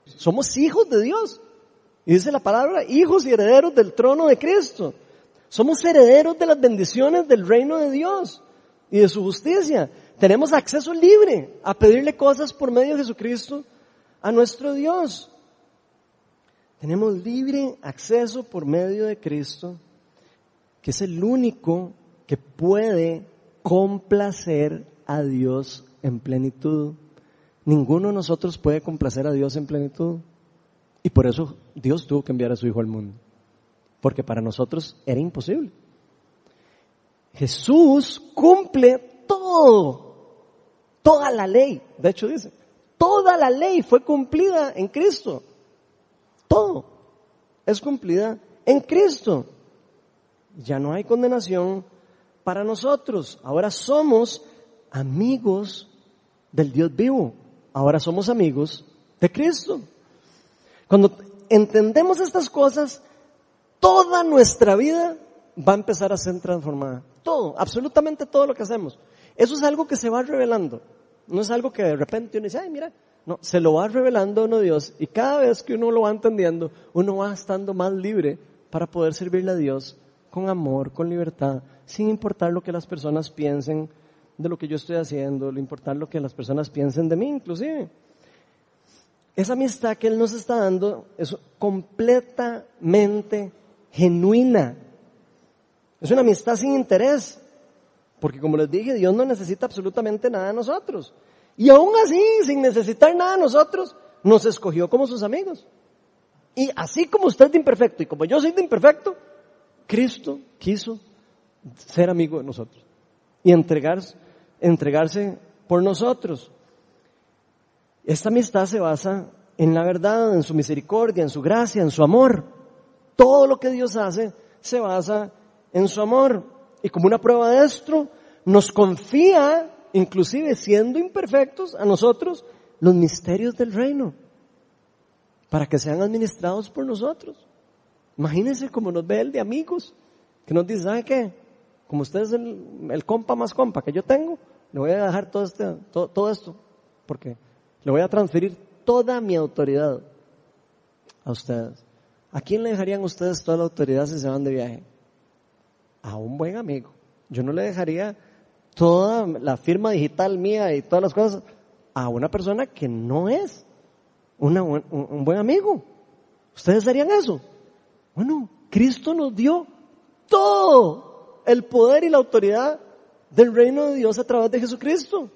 somos hijos de Dios. Y dice la palabra, hijos y herederos del trono de Cristo. Somos herederos de las bendiciones del reino de Dios y de su justicia. Tenemos acceso libre a pedirle cosas por medio de Jesucristo a nuestro Dios. Tenemos libre acceso por medio de Cristo, que es el único que puede complacer a Dios en plenitud. Ninguno de nosotros puede complacer a Dios en plenitud. Y por eso Dios tuvo que enviar a su Hijo al mundo. Porque para nosotros era imposible. Jesús cumple todo, toda la ley. De hecho dice, toda la ley fue cumplida en Cristo. Todo es cumplida en Cristo. Ya no hay condenación para nosotros. Ahora somos amigos del Dios vivo. Ahora somos amigos de Cristo. Cuando entendemos estas cosas, toda nuestra vida va a empezar a ser transformada. Todo, absolutamente todo lo que hacemos. Eso es algo que se va revelando. No es algo que de repente uno dice, ay, mira, no, se lo va revelando a uno Dios y cada vez que uno lo va entendiendo, uno va estando más libre para poder servirle a Dios con amor, con libertad, sin importar lo que las personas piensen de lo que yo estoy haciendo, lo importar lo que las personas piensen de mí inclusive. Esa amistad que Él nos está dando es completamente genuina. Es una amistad sin interés. Porque como les dije, Dios no necesita absolutamente nada de nosotros. Y aún así, sin necesitar nada de nosotros, nos escogió como sus amigos. Y así como usted es de imperfecto y como yo soy de imperfecto, Cristo quiso ser amigo de nosotros y entregarse, entregarse por nosotros. Esta amistad se basa en la verdad, en su misericordia, en su gracia, en su amor. Todo lo que Dios hace se basa en su amor. Y como una prueba de esto, nos confía, inclusive siendo imperfectos, a nosotros los misterios del reino, para que sean administrados por nosotros. Imagínense cómo nos ve él de amigos, que nos dice, ¿sabe qué? Como usted es el, compa más compa que yo tengo, le voy a dejar todo, este, todo, todo esto, porque le voy a transferir toda mi autoridad a ustedes. ¿A quién le dejarían ustedes toda la autoridad si se van de viaje? A un buen amigo. Yo no le dejaría toda la firma digital mía y todas las cosas a una persona que no es una, un buen amigo. ¿Ustedes harían eso? Bueno, Cristo nos dio todo el poder y la autoridad del reino de Dios a través de Jesucristo.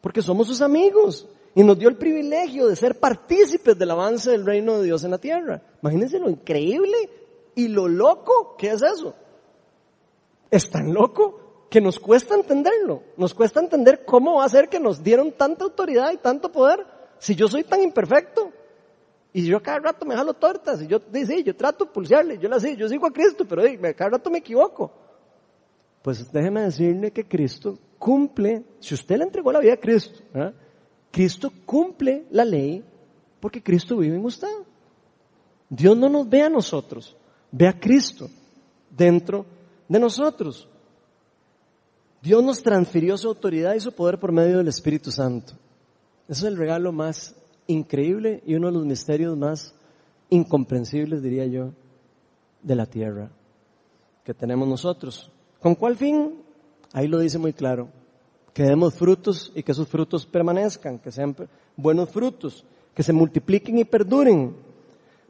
Porque somos sus amigos y nos dio el privilegio de ser partícipes del avance del reino de Dios en la tierra. Imagínense lo increíble y lo loco que es eso. Es tan loco que nos cuesta entenderlo. Nos cuesta entender cómo va a ser que nos dieron tanta autoridad y tanto poder si yo soy tan imperfecto. Y yo cada rato me jalo tortas y yo, sí, yo trato de pulsearle, yo la sé, yo sigo a Cristo, pero cada rato me equivoco. Pues déjeme decirle que Cristo cumple, si usted le entregó la vida a Cristo, ¿verdad? Cristo cumple la ley porque Cristo vive en usted. Dios no nos ve a nosotros, ve a Cristo dentro de nosotros. Dios nos transfirió su autoridad y su poder por medio del Espíritu Santo. Eso es el regalo más increíble y uno de los misterios más incomprensibles, diría yo, de la tierra que tenemos nosotros. ¿Con cuál fin? Ahí lo dice muy claro. Que demos frutos y que esos frutos permanezcan, que sean buenos frutos, que se multipliquen y perduren,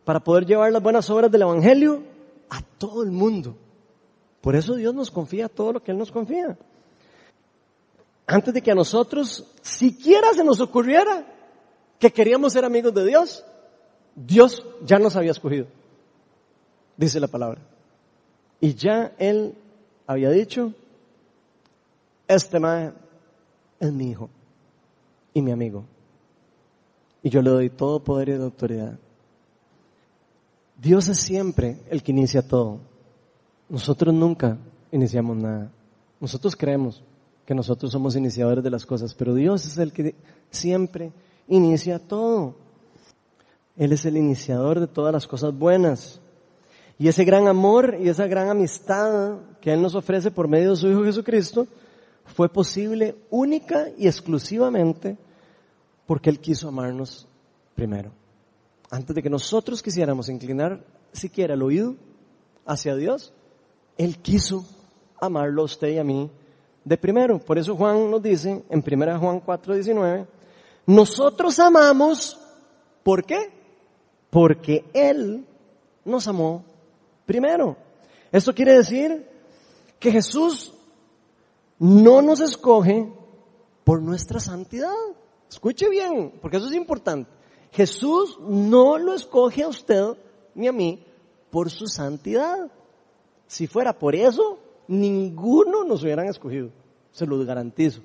para poder llevar las buenas obras del Evangelio a todo el mundo. Por eso Dios nos confía todo lo que Él nos confía. Antes de que a nosotros siquiera se nos ocurriera que queríamos ser amigos de Dios, Dios ya nos había escogido, dice la palabra. Y ya Él había dicho, este mae es mi hijo y mi amigo. Y yo le doy todo poder y autoridad. Dios es siempre el que inicia todo. Nosotros nunca iniciamos nada. Nosotros creemos que nosotros somos iniciadores de las cosas, pero Dios es el que siempre inicia todo. Él es el iniciador de todas las cosas buenas. Y ese gran amor y esa gran amistad que Él nos ofrece por medio de su Hijo Jesucristo fue posible única y exclusivamente porque Él quiso amarnos primero. Antes de que nosotros quisiéramos inclinar siquiera el oído hacia Dios, Él quiso amarlo a usted y a mí de primero. Por eso Juan nos dice en 1 Juan 4, 19, nosotros amamos, ¿por qué? Porque Él nos amó primero. Esto quiere decir que Jesús no nos escoge por nuestra santidad. Escuche bien, porque eso es importante. Jesús no lo escoge a usted ni a mí por su santidad. Si fuera por eso, ninguno nos hubieran escogido, se lo garantizo.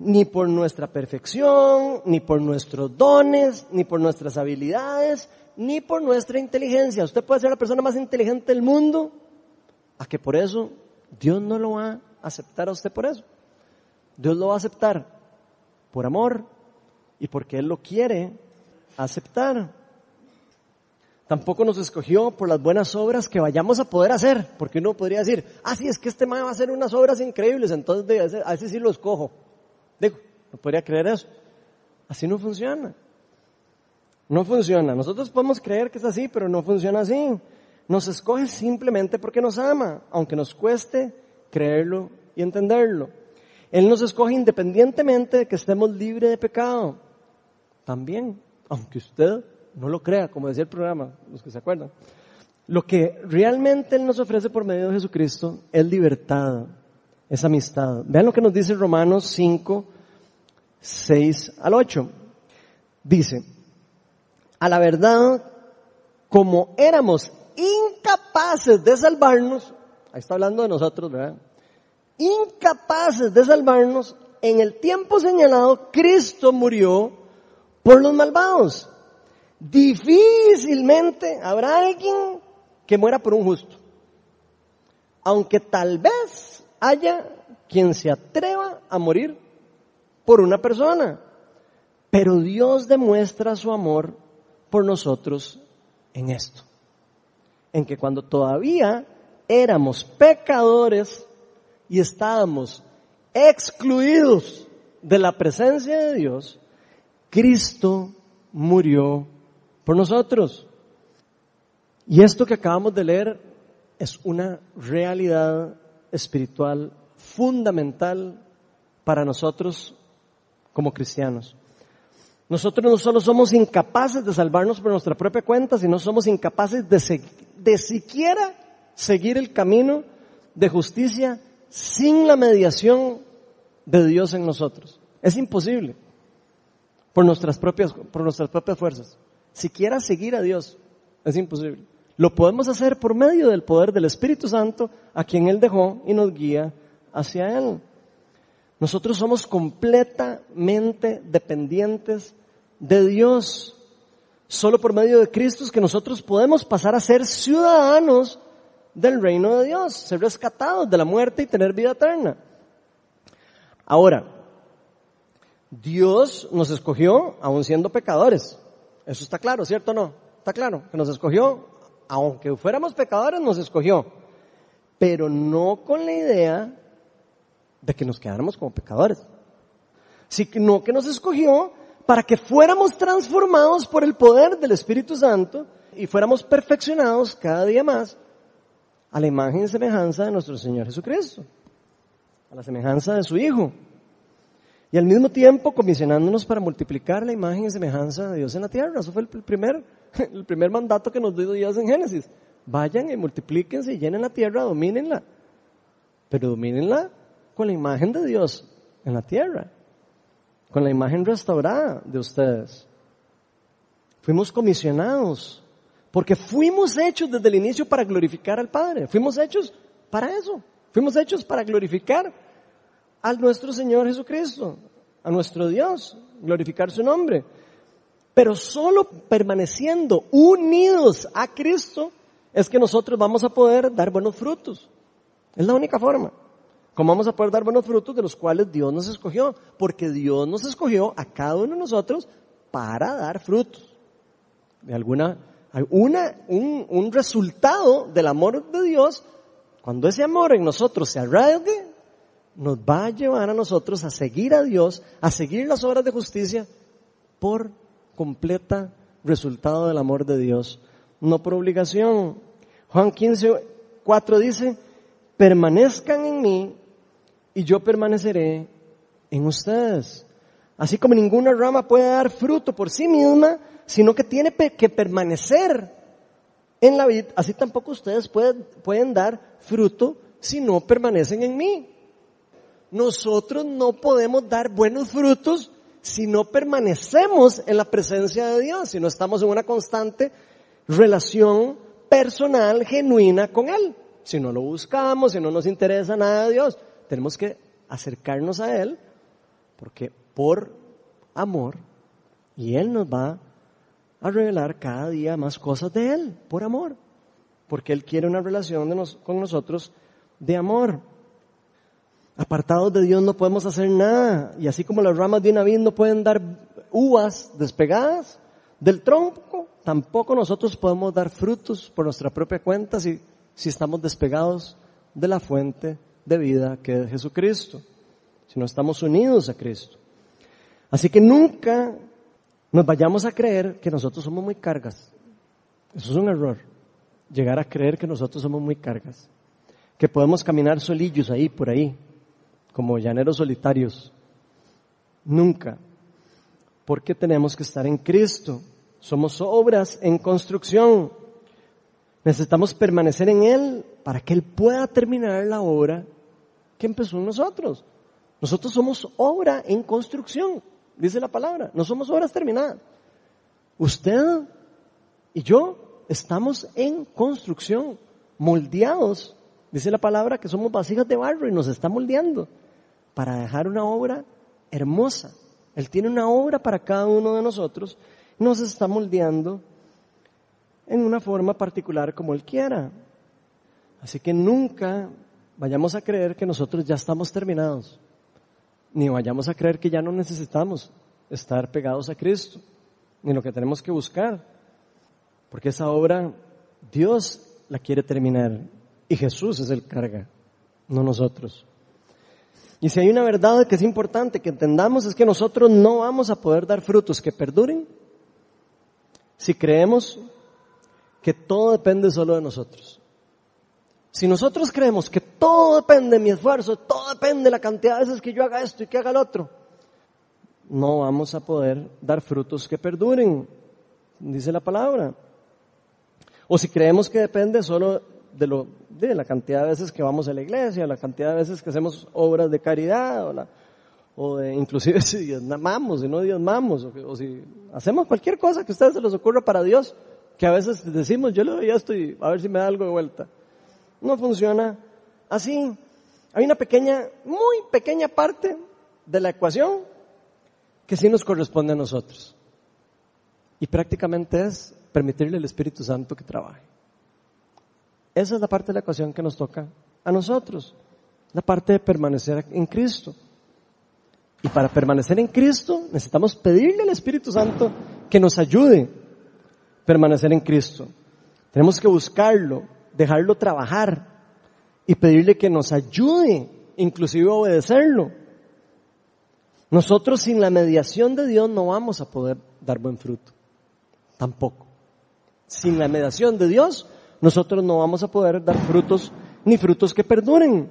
Ni por nuestra perfección, ni por nuestros dones, ni por nuestras habilidades, ni por nuestra inteligencia. Usted puede ser la persona más inteligente del mundo, a que por eso Dios no lo va aceptar a usted por eso. Dios lo va a aceptar por amor y porque Él lo quiere aceptar. Tampoco nos escogió por las buenas obras que vayamos a poder hacer, porque uno podría decir, ah, sí, es que este man va a hacer unas obras increíbles, entonces a ese sí lo escojo. Digo, no podría creer eso. Así no funciona. No funciona. Nosotros podemos creer que es así, pero no funciona así. Nos escoge simplemente porque nos ama, aunque nos cueste creerlo y entenderlo. Él nos escoge independientemente de que estemos libres de pecado. También, aunque usted no lo crea, como decía el programa, los que se acuerdan. Lo que realmente Él nos ofrece por medio de Jesucristo es libertad, es amistad. Vean lo que nos dice Romanos 5, 6 al 8. Dice, a la verdad, como éramos incapaces de salvarnos, ahí está hablando de nosotros, ¿verdad? Incapaces de salvarnos, en el tiempo señalado, Cristo murió por los malvados. Difícilmente habrá alguien que muera por un justo. Aunque tal vez haya quien se atreva a morir por una persona. Pero Dios demuestra su amor por nosotros en esto. En que cuando todavía éramos pecadores y estábamos excluidos de la presencia de Dios, Cristo murió por nosotros. Y esto que acabamos de leer es una realidad espiritual fundamental para nosotros como cristianos. Nosotros no solo somos incapaces de salvarnos por nuestra propia cuenta, sino somos incapaces de, de siquiera seguir el camino de justicia sin la mediación de Dios en nosotros. Es imposible por nuestras propias, por nuestras propias fuerzas siquiera seguir a Dios. Es imposible. Lo podemos hacer por medio del poder del Espíritu Santo, a quien Él dejó y nos guía hacia Él. Nosotros somos completamente dependientes de Dios. Solo por medio de Cristo es que nosotros podemos pasar a ser ciudadanos del reino de Dios, ser rescatados de la muerte y tener vida eterna. Ahora, Dios nos escogió aún siendo pecadores. Eso está claro, ¿cierto o no? Está claro, que nos escogió, aunque fuéramos pecadores, nos escogió, pero no con la idea de que nos quedáramos como pecadores, sino que nos escogió para que fuéramos transformados por el poder del Espíritu Santo y fuéramos perfeccionados cada día más a la imagen y semejanza de nuestro Señor Jesucristo, a la semejanza de su Hijo. Y al mismo tiempo comisionándonos para multiplicar la imagen y semejanza de Dios en la tierra. Eso fue el primer, (laughs) el primer mandato que nos dio Dios en Génesis. Vayan y multiplíquense y llenen la tierra, domínenla. Pero domínenla con la imagen de Dios en la tierra. Con la imagen restaurada de ustedes. Fuimos comisionados. Porque fuimos hechos desde el inicio para glorificar al Padre. Fuimos hechos para eso. Fuimos hechos para glorificar a nuestro Señor Jesucristo, a nuestro Dios, glorificar su nombre. Pero solo permaneciendo unidos a Cristo es que nosotros vamos a poder dar buenos frutos. Es la única forma. ¿Cómo vamos a poder dar buenos frutos de los cuales Dios nos escogió? Porque Dios nos escogió a cada uno de nosotros para dar frutos. De alguna, una, un, un resultado del amor de Dios, cuando ese amor en nosotros se arraigue, nos va a llevar a nosotros a seguir a Dios, a seguir las obras de justicia por completa resultado del amor de Dios, no por obligación. Juan 15, 4 dice, permanezcan en mí y yo permaneceré en ustedes. Así como ninguna rama puede dar fruto por sí misma, sino que tiene que permanecer en la vida, así tampoco ustedes pueden, pueden dar fruto si no permanecen en mí nosotros no podemos dar buenos frutos si no permanecemos en la presencia de Dios, si no estamos en una constante relación personal, genuina con Él. Si no lo buscamos, si no nos interesa nada de Dios, tenemos que acercarnos a Él, porque por amor, y Él nos va a revelar cada día más cosas de Él, por amor, porque Él quiere una relación con nosotros de amor. Apartados de Dios no podemos hacer nada. Y así como las ramas de una vid no pueden dar uvas despegadas del tronco, tampoco nosotros podemos dar frutos por nuestra propia cuenta si, si estamos despegados de la fuente de vida que es Jesucristo. Si no estamos unidos a Cristo. Así que nunca nos vayamos a creer que nosotros somos muy cargas. Eso es un error. Llegar a creer que nosotros somos muy cargas. Que podemos caminar solillos ahí, por ahí, como llaneros solitarios. Nunca. Porque tenemos que estar en Cristo. Somos obras en construcción. Necesitamos permanecer en Él para que Él pueda terminar la obra que empezó en nosotros. Nosotros somos obra en construcción, dice la palabra. No somos obras terminadas. Usted y yo estamos en construcción, moldeados. Dice la palabra que somos vasijas de barro y nos está moldeando para dejar una obra hermosa. Él tiene una obra para cada uno de nosotros, nos está moldeando en una forma particular como Él quiera. Así que nunca vayamos a creer que nosotros ya estamos terminados, ni vayamos a creer que ya no necesitamos estar pegados a Cristo, ni lo que tenemos que buscar, porque esa obra Dios la quiere terminar y Jesús es el carga, no nosotros. Y si hay una verdad que es importante que entendamos es que nosotros no vamos a poder dar frutos que perduren si creemos que todo depende solo de nosotros. Si nosotros creemos que todo depende de mi esfuerzo, todo depende de la cantidad de veces que yo haga esto y que haga el otro, no vamos a poder dar frutos que perduren, dice la palabra. O si creemos que depende solo de, lo, de la cantidad de veces que vamos a la iglesia, la cantidad de veces que hacemos obras de caridad, o, de, inclusive (laughs) si diezmamos, si no diezmamos, o, o si hacemos cualquier cosa que a ustedes se les ocurra para Dios, que a veces decimos, yo le doy esto y a ver si me da algo de vuelta. No funciona así. Hay una pequeña, muy pequeña parte de la ecuación que sí nos corresponde a nosotros. Y prácticamente es permitirle al Espíritu Santo que trabaje. Esa es la parte de la ecuación que nos toca a nosotros, la parte de permanecer en Cristo. Y para permanecer en Cristo necesitamos pedirle al Espíritu Santo que nos ayude a permanecer en Cristo. Tenemos que buscarlo, dejarlo trabajar y pedirle que nos ayude, inclusive a obedecerlo. Nosotros sin la mediación de Dios no vamos a poder dar buen fruto. Tampoco. Sin la mediación de Dios, nosotros no vamos a poder dar frutos ni frutos que perduren.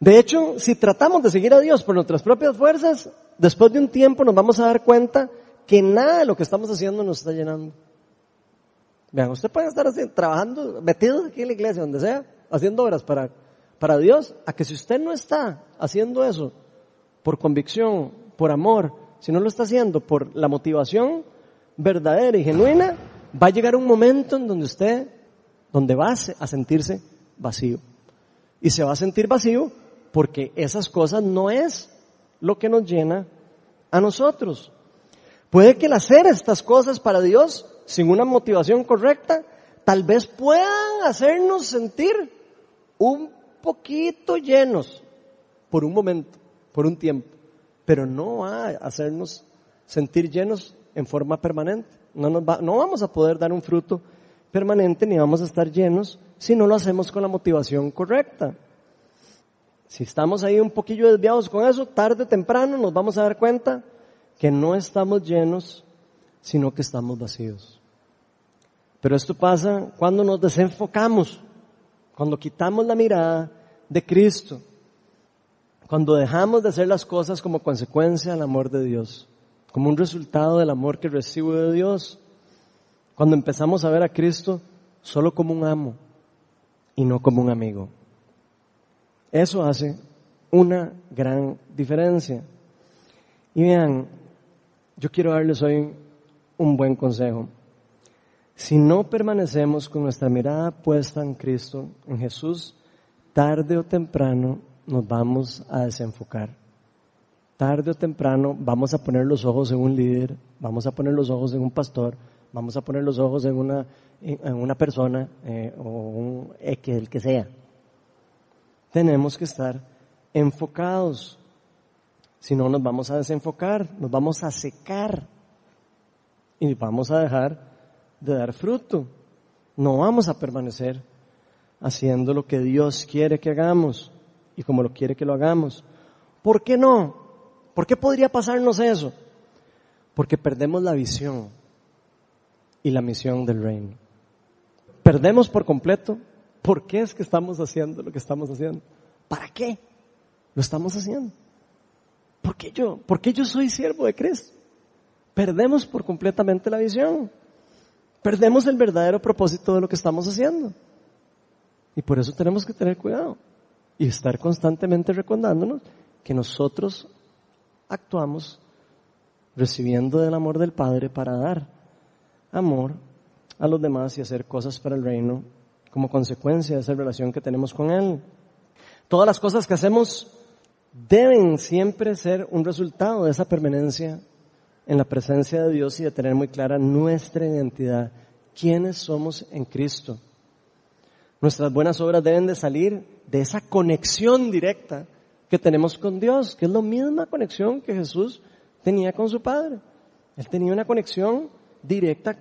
De hecho, si tratamos de seguir a Dios por nuestras propias fuerzas, después de un tiempo nos vamos a dar cuenta que nada de lo que estamos haciendo nos está llenando. Vean, usted puede estar trabajando, metido aquí en la iglesia, donde sea, haciendo obras para, para Dios, a que si usted no está haciendo eso por convicción, por amor, si no lo está haciendo por la motivación verdadera y genuina, va a llegar un momento en donde usted, donde va a sentirse vacío. Y se va a sentir vacío porque esas cosas no es lo que nos llena a nosotros. Puede que el hacer estas cosas para Dios sin una motivación correcta, tal vez puedan hacernos sentir un poquito llenos por un momento, por un tiempo, pero no va a hacernos sentir llenos en forma permanente. No, nos va, no vamos a poder dar un fruto permanente ni vamos a estar llenos si no lo hacemos con la motivación correcta. Si estamos ahí un poquillo desviados con eso, tarde o temprano nos vamos a dar cuenta que no estamos llenos, sino que estamos vacíos. Pero esto pasa cuando nos desenfocamos, cuando quitamos la mirada de Cristo, cuando dejamos de hacer las cosas como consecuencia del amor de Dios como un resultado del amor que recibo de Dios. Cuando empezamos a ver a Cristo solo como un amo y no como un amigo. Eso hace una gran diferencia. Y vean, yo quiero darles hoy un buen consejo. Si no permanecemos con nuestra mirada puesta en Cristo, en Jesús, tarde o temprano nos vamos a desenfocar tarde o temprano vamos a poner los ojos en un líder, vamos a poner los ojos en un pastor, vamos a poner los ojos en una, en una persona eh, o un el que sea. Tenemos que estar enfocados. Si no, nos vamos a desenfocar, nos vamos a secar y vamos a dejar de dar fruto. No vamos a permanecer haciendo lo que Dios quiere que hagamos y como lo quiere que lo hagamos. ¿Por qué no? ¿Por qué podría pasarnos eso? Porque perdemos la visión y la misión del reino. Perdemos por completo por qué es que estamos haciendo lo que estamos haciendo. ¿Para qué lo estamos haciendo? ¿Por qué yo? ¿Por qué yo soy siervo de Cristo? Perdemos por completamente la visión. Perdemos el verdadero propósito de lo que estamos haciendo. Y por eso tenemos que tener cuidado y estar constantemente recordándonos que nosotros actuamos recibiendo del amor del Padre para dar amor a los demás y hacer cosas para el reino como consecuencia de esa relación que tenemos con Él. Todas las cosas que hacemos deben siempre ser un resultado de esa permanencia en la presencia de Dios y de tener muy clara nuestra identidad, quiénes somos en Cristo. Nuestras buenas obras deben de salir de esa conexión directa que tenemos con Dios, que es la misma conexión que Jesús tenía con su Padre. Él tenía una conexión directa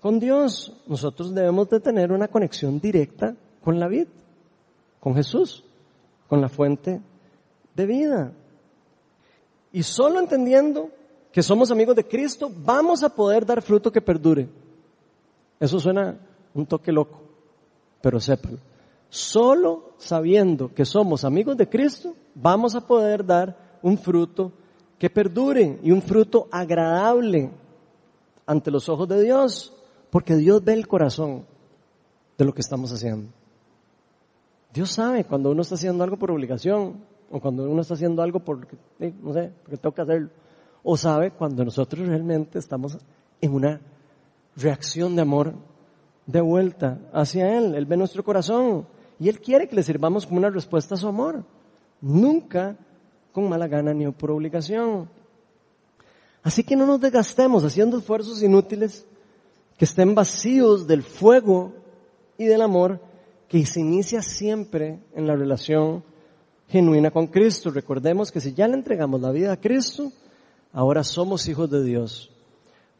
con Dios. Nosotros debemos de tener una conexión directa con la vida, con Jesús, con la fuente de vida. Y solo entendiendo que somos amigos de Cristo, vamos a poder dar fruto que perdure. Eso suena un toque loco, pero sépanlo. Solo sabiendo que somos amigos de Cristo, vamos a poder dar un fruto que perdure y un fruto agradable ante los ojos de Dios, porque Dios ve el corazón de lo que estamos haciendo. Dios sabe cuando uno está haciendo algo por obligación o cuando uno está haciendo algo porque, no sé, porque que hacerlo. O sabe cuando nosotros realmente estamos en una reacción de amor de vuelta hacia Él. Él ve nuestro corazón. Y Él quiere que le sirvamos como una respuesta a su amor. Nunca con mala gana ni por obligación. Así que no nos desgastemos haciendo esfuerzos inútiles que estén vacíos del fuego y del amor que se inicia siempre en la relación genuina con Cristo. Recordemos que si ya le entregamos la vida a Cristo, ahora somos hijos de Dios.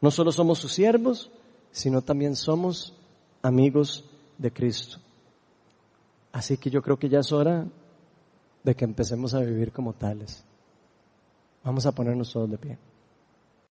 No solo somos sus siervos, sino también somos amigos de Cristo. Así que yo creo que ya es hora de que empecemos a vivir como tales. Vamos a ponernos todos de pie.